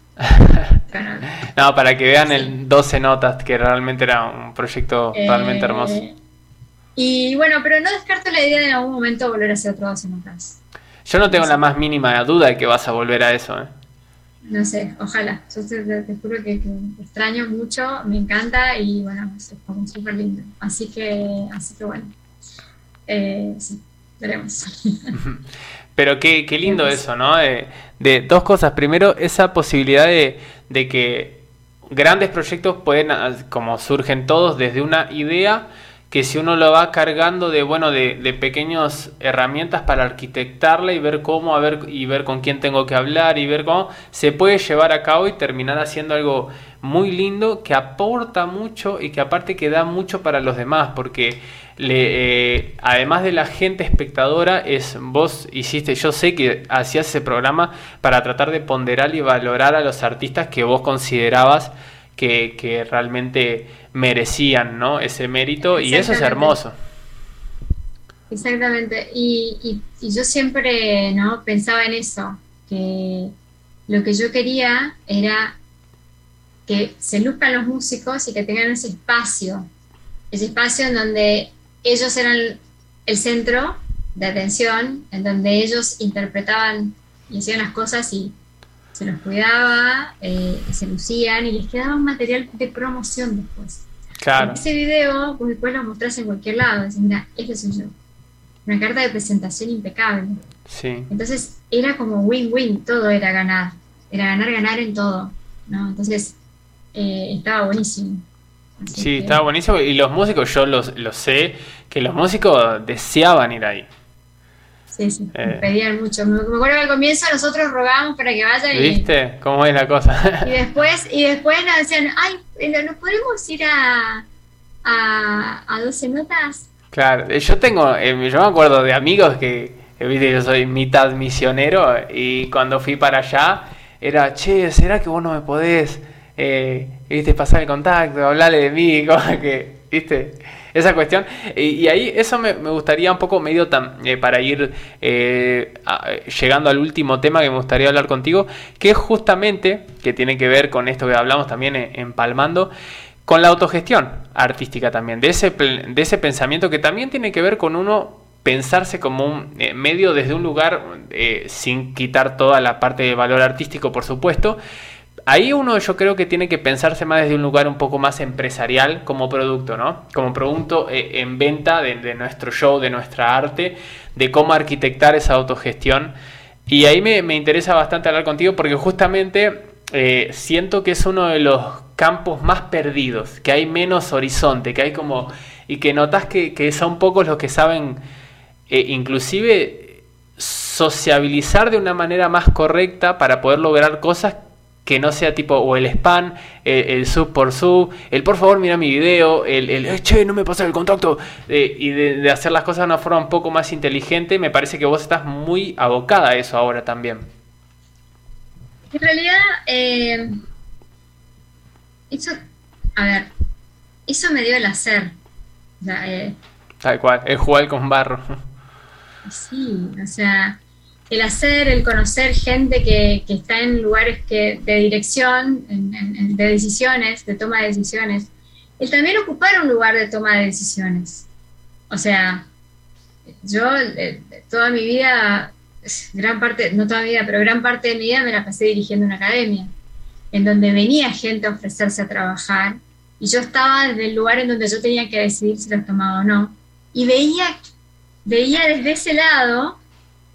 no, para que vean el 12 notas, que realmente era un proyecto realmente eh, hermoso. Y bueno, pero no descarto la idea de en algún momento volver a hacer otro 12 notas. Yo no tengo la más mínima duda de que vas a volver a eso. ¿eh? no sé, ojalá. Yo te, juro que, extraño mucho, me encanta y bueno, es como súper lindo. Así que, así que bueno, eh, sí, veremos. Pero qué, qué lindo eso, ¿no? De, de, dos cosas. Primero, esa posibilidad de, de que grandes proyectos pueden, como surgen todos desde una idea, que si uno lo va cargando de bueno de, de pequeñas herramientas para arquitectarla y ver cómo a ver y ver con quién tengo que hablar y ver cómo se puede llevar a cabo y terminar haciendo algo muy lindo que aporta mucho y que aparte que da mucho para los demás porque le, eh, además de la gente espectadora es vos hiciste yo sé que hacías ese programa para tratar de ponderar y valorar a los artistas que vos considerabas que, que realmente merecían ¿no? ese mérito y eso es hermoso. Exactamente, y, y, yo siempre ¿no? pensaba en eso, que lo que yo quería era que se luzcan los músicos y que tengan ese espacio, ese espacio en donde ellos eran el centro de atención, en donde ellos interpretaban y hacían las cosas y se los cuidaba, eh, se lucían y les quedaba un material de promoción después. Claro. Ese video, pues después lo mostrás en cualquier lado, decís, mira, este soy yo. Una carta de presentación impecable. Sí. Entonces era como win-win, todo era ganar. Era ganar, ganar en todo. ¿no? Entonces eh, estaba buenísimo. Sí, estaba buenísimo. Y los músicos, yo los, los sé, que los músicos deseaban ir ahí. Sí, sí, eh. pedían mucho. Me acuerdo que al comienzo nosotros rogábamos para que vayan. ¿Viste? ¿Cómo es la cosa? y después, y después nos decían, ay, ¿nos podemos ir a, a, a 12 notas? Claro, eh, yo tengo, eh, yo me acuerdo de amigos que, viste, yo soy mitad misionero y cuando fui para allá era, che, ¿será que vos no me podés, eh, viste, pasar el contacto, hablarle de mí, como que, viste? esa cuestión. Y, ahí eso me, gustaría un poco medio eh, para ir eh, llegando al último tema que me gustaría hablar contigo, que es justamente, que tiene que ver con esto que hablamos también en, Palmando, con la autogestión artística también, de ese, de ese pensamiento que también tiene que ver con uno pensarse como un eh, medio desde un lugar sin quitar toda la parte de valor artístico, por supuesto, ahí uno yo creo que tiene que pensarse más desde un lugar un poco más empresarial como producto, ¿no? Como producto eh, en venta de, nuestro show, de nuestra arte, de cómo arquitectar esa autogestión. Y ahí me, interesa bastante hablar contigo porque justamente eh, siento que es uno de los campos más perdidos, que hay menos horizonte, que hay como y que notas que, son pocos los que saben eh, inclusive sociabilizar de una manera más correcta para poder lograr cosas que no sea tipo o el spam, el, sub por sub, el por favor mira mi video, el, el eh, che, no me pasa el contacto, eh, y de, hacer las cosas de una forma un poco más inteligente, me parece que vos estás muy abocada a eso ahora también. En realidad, eh, eso, a ver, eso me dio el hacer. Tal cual, el jugar con barro. Sí, o sea, el hacer, el conocer gente que, está en lugares que, de dirección, de decisiones, de toma de decisiones, el también ocupar un lugar de toma de decisiones. O sea, yo eh, toda mi vida, gran parte, no toda mi vida, pero gran parte de mi vida me la pasé dirigiendo una academia, en donde venía gente a ofrecerse a trabajar y yo estaba desde el lugar en donde yo tenía que decidir si los tomaba o no. Y veía, veía desde ese lado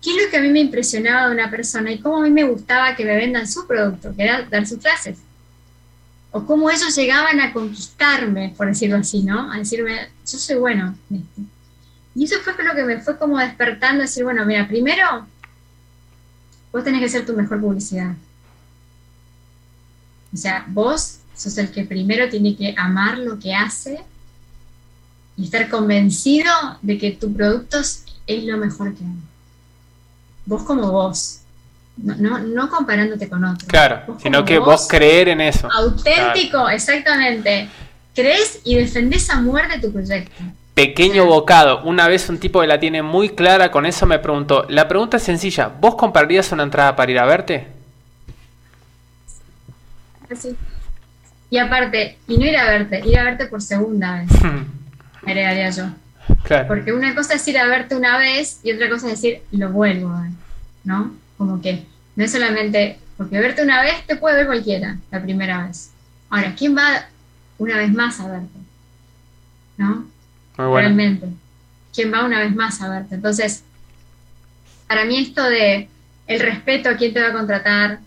qué es lo que a mí me impresionaba de una persona y cómo a mí me gustaba que me vendan su producto, que era dar sus clases. O cómo ellos llegaban a conquistarme, por decirlo así, ¿no? A decirme, yo soy bueno Y eso fue lo que me fue como despertando, decir, bueno, mira, primero, vos tenés que ser tu mejor publicidad. O sea, vos sos el que primero tiene que amar lo que hace y estar convencido de que tu producto es lo mejor que hay vos como vos, no, no, comparándote con otros. Claro, sino que vos, creer en eso. Auténtico, exactamente. Crees y defendés a muerte tu proyecto. Pequeño bocado. Una vez un tipo que la tiene muy clara con eso me preguntó, la pregunta es sencilla, ¿vos comprarías una entrada para ir a verte? Sí. Y aparte, y no ir a verte, ir a verte por segunda vez. agregaría yo. Porque una cosa es ir a verte una vez y otra cosa es decir, lo vuelvo a ver, ¿no? Como que no es solamente, porque verte una vez te puede ver cualquiera, la primera vez. Ahora, ¿quién va una vez más a verte? ¿No? Realmente. ¿Quién va una vez más a verte? Entonces, para mí esto de el respeto a quién te va a contratar,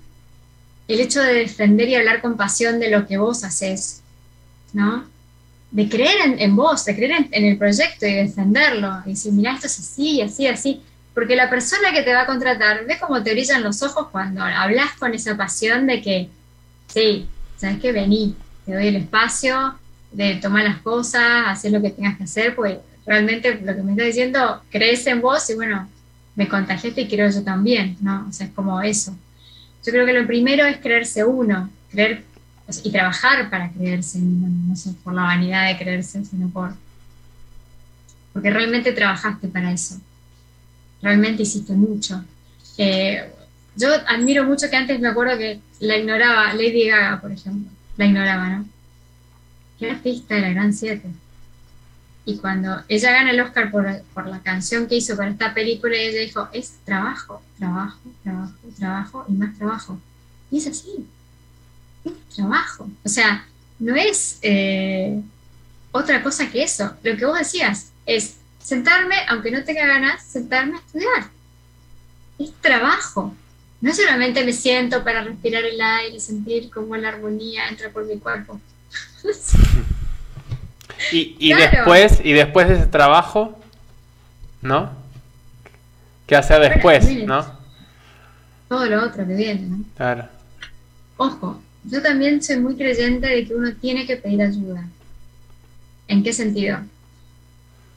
el hecho de defender y hablar con pasión de lo que vos haces, ¿no? De creer en, vos, de creer en, el proyecto y defenderlo. Y decir, mira, esto es así, así, así. Porque la persona que te va a contratar ve cómo te brillan los ojos cuando hablas con esa pasión de que, sí, sabes que vení, te doy el espacio de tomar las cosas, hacer lo que tengas que hacer, pues realmente lo que me estás diciendo, crees en vos y bueno, me contagiaste y quiero yo también, ¿no? O sea, es como eso. Yo creo que lo primero es creerse uno, creer y trabajar para creerse, no, sé, por la vanidad de creerse, sino por... Porque realmente trabajaste para eso. Realmente hiciste mucho. Eh, yo admiro mucho que antes me acuerdo que la ignoraba, Lady Gaga, por ejemplo, la ignoraba, ¿no? Qué artista de la Gran 7. Y cuando ella gana el Oscar por, por, la canción que hizo para esta película, ella dijo, es trabajo, trabajo, trabajo, trabajo y más trabajo. Y es así trabajo. O sea, no es eh, otra cosa que eso. Lo que vos decías es sentarme, aunque no tenga ganas, sentarme a estudiar. Es trabajo. No solamente me siento para respirar el aire y sentir cómo la armonía entra por mi cuerpo. y, después, y después de ese trabajo, ¿no? ¿Qué hacer después, no? Todo lo otro que viene, ¿no? Claro. Ojo, yo también soy muy creyente de que uno tiene que pedir ayuda. ¿En qué sentido?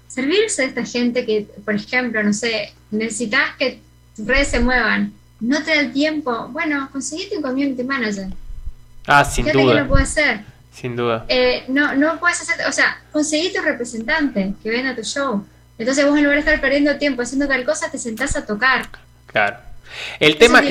Servirse de esta gente que, por ejemplo, no sé, necesitas que tus redes se muevan, no te da el tiempo, bueno, conseguiste un community manager. Ah, sin duda. que lo puedes hacer. Sin duda. Eh, no, no puedes hacer, o sea, conseguí tu representante que venga a tu show. Entonces vos en lugar de estar perdiendo tiempo haciendo tal cosa, te sentás a tocar. Claro. El tema,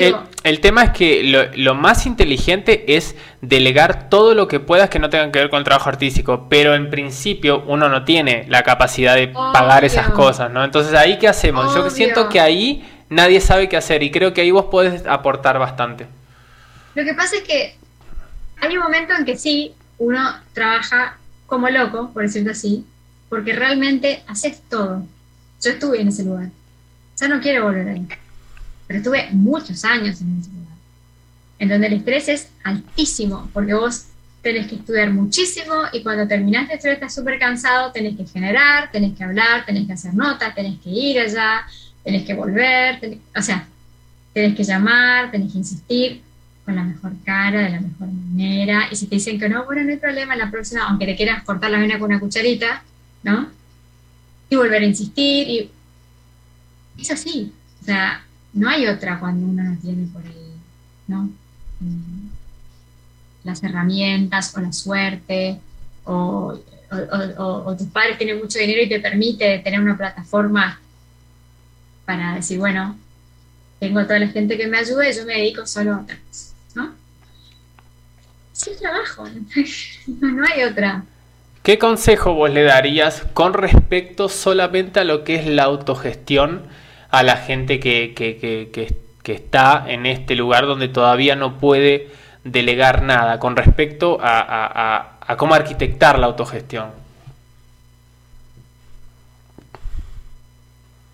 el, tema es que lo, más inteligente es delegar todo lo que puedas que no tenga que ver con el trabajo artístico, pero en principio uno no tiene la capacidad de pagar esas cosas, ¿no? Entonces ahí qué hacemos? Yo siento que ahí nadie sabe qué hacer y creo que ahí vos podés aportar bastante. Lo que pasa es que hay un momento en que sí, uno trabaja como loco, por decirlo así, porque realmente haces todo. Yo estuve en ese lugar. Ya no quiero volver ahí pero estuve muchos años en ese lugar, en donde el estrés es altísimo, porque vos tenés que estudiar muchísimo y cuando terminás de estudiar estás súper cansado, tenés que generar, tenés que hablar, tenés que hacer notas, tenés que ir allá, tenés que volver, o sea, tenés que llamar, tenés que insistir con la mejor cara, de la mejor manera, y si te dicen que no, bueno, no hay problema, la próxima, aunque te quieras cortar la vena con una cucharita, ¿no? Y volver a insistir, y es así, o sea, no hay otra cuando uno no tiene por ahí, ¿no? Mm, las herramientas o la suerte, o, tus padres tienen mucho dinero y te permite tener una plataforma para decir, bueno, tengo a toda la gente que me ayude, yo me dedico solo a otra ¿no? Es el trabajo, no, hay otra. ¿Qué consejo vos le darías con respecto solamente a lo que es la autogestión a la gente que, que está en este lugar donde todavía no puede delegar nada con respecto a, cómo arquitectar la autogestión?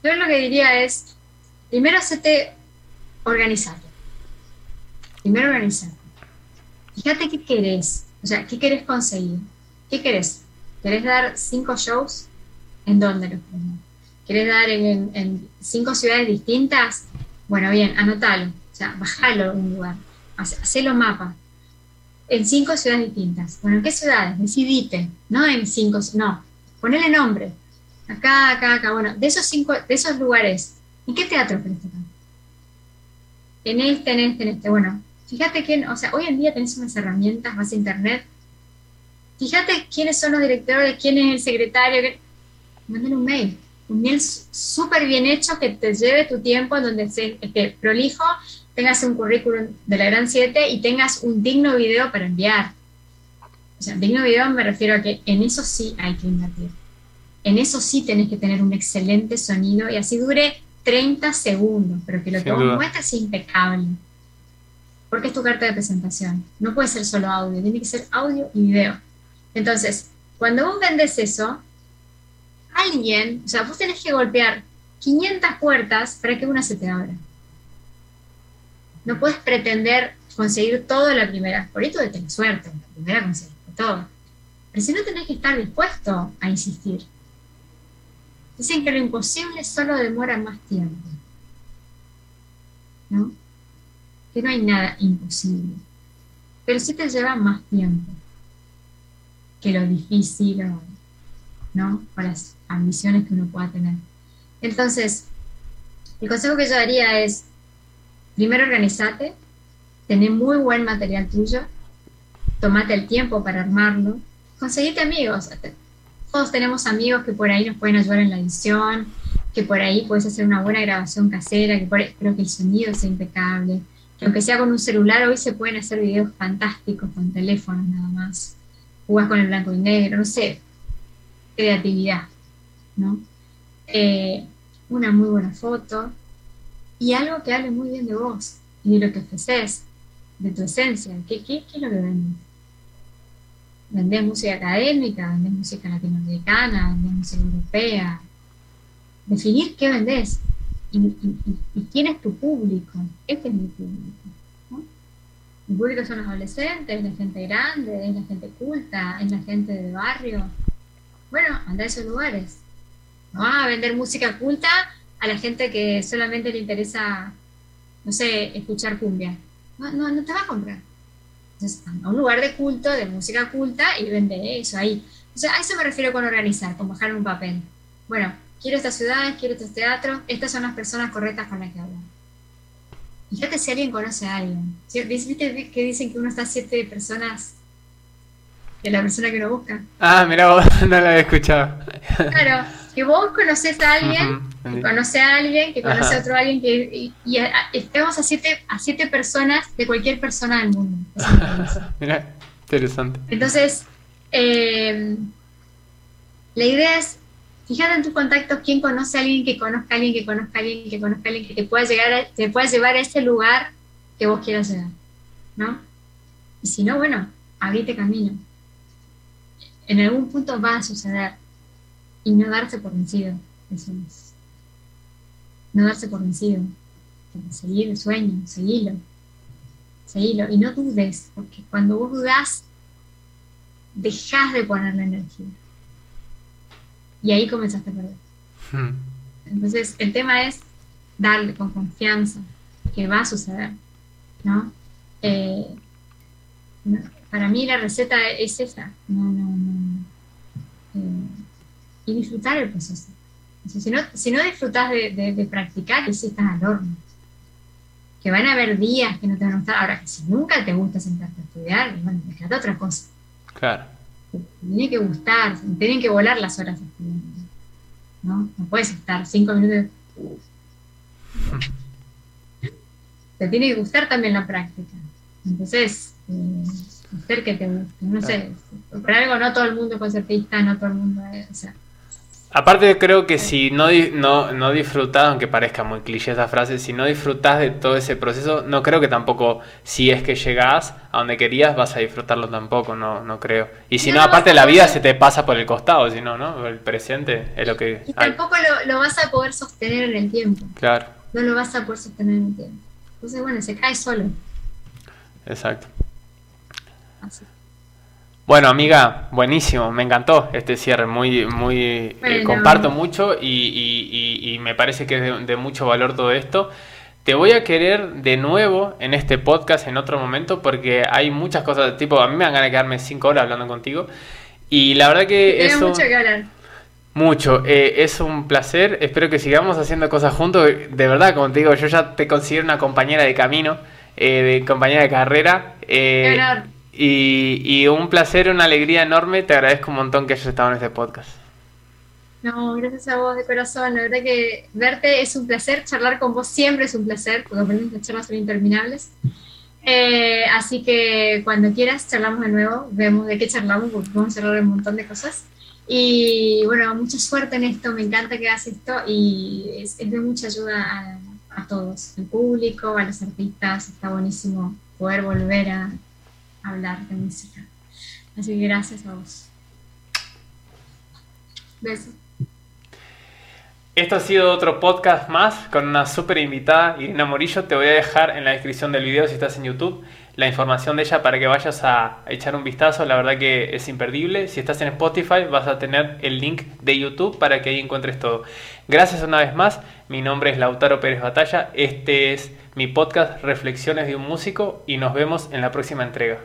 Yo lo que diría es, primero hacete organizar. Primero organizar. Fíjate qué querés, o sea, qué querés conseguir. ¿Qué querés? ¿Querés dar cinco shows? ¿En dónde los querés? ¿Querés dar en, cinco ciudades distintas? Bueno, bien, anótalo, o sea, bajalo a un lugar hacelo mapa. En cinco ciudades distintas. Bueno, ¿en qué ciudades? Decidite, no en cinco, no, ponele nombre. Acá, acá, acá. Bueno, de esos cinco, de esos lugares, ¿en qué teatro querés tocar? En este, en este, en este. Bueno, fíjate que, o sea, hoy en día tenés unas herramientas, más internet. Fíjate quiénes son los directores, quién es el secretario. Mándale un mail. Un mail súper bien hecho que te lleve tu tiempo, en donde se, este, prolijo tengas un currículum de la Gran 7 y tengas un digno video para enviar. O sea, digno video me refiero a que en eso sí hay que invertir. En eso sí tenés que tener un excelente sonido y así dure 30 segundos, pero que lo que vos muestres sea impecable. Porque es tu carta de presentación. No puede ser solo audio, tiene que ser audio y video. Entonces, cuando vos vendes eso, alguien, o sea, vos tenés que golpear 500 puertas para que una se te abra. No puedes pretender conseguir todo la primera. Por eso de tener suerte, la primera conseguiste todo. Pero si no tenés que estar dispuesto a insistir. Dicen que lo imposible solo demora más tiempo. ¿No? Que no hay nada imposible. Pero sí te lleva más tiempo que lo difícil ¿no? Para las ambiciones que uno pueda tener. Entonces, el consejo que yo daría es primero organizate, tener muy buen material tuyo, tomate el tiempo para armarlo, conseguite amigos. Todos tenemos amigos que por ahí nos pueden ayudar en la edición, que por ahí puedes hacer una buena grabación casera, que por que el sonido sea impecable, que aunque sea con un celular, hoy se pueden hacer videos fantásticos con teléfonos nada más. Jugás con el blanco y negro, no sé, creatividad, ¿no? Eh, una muy buena foto, y algo que hable muy bien de vos y de lo que ofreces, de tu esencia. ¿Qué, qué, qué es lo que vendes? ¿Vendés música académica? ¿Vendés música latinoamericana? ¿Vendés música europea? Definir qué vendés y, quién es tu público. Este es mi público. ¿no? Mi público son los adolescentes, es la gente grande, es la gente culta, es la gente del barrio. Bueno, anda a esos lugares. No a vender música culta a la gente que solamente le interesa, no sé, escuchar cumbia. No, no, no te va a comprar. Entonces, a un lugar de culto, de música culta, y vende eso ahí. O sea, a eso me refiero con organizar, con bajar un papel. Bueno, quiero estas ciudades, quiero estos teatros, estas son las personas correctas con las que hablo. Fíjate si alguien conoce a alguien. ¿Viste que dicen que uno está siete personas de la persona que lo busca? Ah, mira, vos no la había escuchado. Claro, que vos conoces a alguien, que conoce a alguien, que conoce a otro alguien, que, y, estemos a, siete, a siete personas de cualquier persona del mundo. Mira, interesante. Entonces, eh, la idea es, fíjate en tus contactos quién conoce a alguien que conozca a alguien, que conozca a alguien, que conozca a alguien, que te pueda, llegar te pueda llevar a ese lugar que vos quieras llegar, ¿no? Y si no, bueno, abrite camino. En algún punto va a suceder y no darse por vencido. Eso es. No darse por vencido. Seguir el sueño, seguirlo. Seguirlo. Y no dudes, porque cuando vos dudas, dejas de poner la energía. Y ahí comenzaste a perder. Hmm. Entonces, el tema es darle con confianza que va a suceder, ¿no? Eh, para mí la receta es esa, no, no, no. Eh, y disfrutar el proceso. si, no, si no disfrutas de, de, practicar, es estás al horno. Que van a haber días que no te van a gustar. Ahora, si nunca te gusta sentarte a estudiar, bueno, déjate otra cosa. Claro. Te tiene que gustar, tienen que volar las horas estudiando. ¿no? No puedes estar cinco minutos. te tiene que gustar también la práctica. Entonces, eh, hacer que te guste. No sé, por algo no todo el mundo es concertista, no todo el mundo es. O sea, Aparte creo que si no, no, no disfrutás, aunque parezca muy cliché esa frase, si no disfrutás de todo ese proceso, no creo que tampoco, si es que llegás a donde querías, vas a disfrutarlo tampoco, no, no creo. Y si no, aparte la vida se te pasa por el costado, si no, ¿no? El presente es lo que... Y tampoco lo, lo, vas a poder sostener en el tiempo. Claro. No lo vas a poder sostener en el tiempo. Entonces, bueno, se cae solo. Exacto. Así. Bueno, amiga, buenísimo, me encantó este cierre, muy, muy, eh, comparto mucho y, me parece que es de, mucho valor todo esto. Te voy a querer de nuevo en este podcast en otro momento porque hay muchas cosas, tipo, a mí me dan ganas de quedarme cinco horas hablando contigo y la verdad que eso... mucho. Mucho, eh, es un placer, espero que sigamos haciendo cosas juntos, de verdad, como te digo, yo ya te considero una compañera de camino, eh, de compañera de carrera. Eh, y, un placer, una alegría enorme. Te agradezco un montón que hayas estado en este podcast. No, gracias a vos de corazón. La verdad que verte es un placer, charlar con vos siempre es un placer, porque aprendemos las charlas son interminables. Eh, así que cuando quieras charlamos de nuevo, vemos de qué charlamos, porque vamos a hablar de un montón de cosas. Y bueno, mucha suerte en esto, me encanta que hagas esto y es, de mucha ayuda a, a todos, al público, a los artistas, está buenísimo poder volver a hablar de música. Así que gracias a vos. Besos. Esto ha sido otro podcast más con una súper invitada, Irina Morillo. Te voy a dejar en la descripción del video si estás en YouTube la información de ella para que vayas a echar un vistazo. La verdad que es imperdible. Si estás en Spotify vas a tener el link de YouTube para que ahí encuentres todo. Gracias una vez más. Mi nombre es Lautaro Pérez Batalla. Este es mi podcast Reflexiones de un músico y nos vemos en la próxima entrega.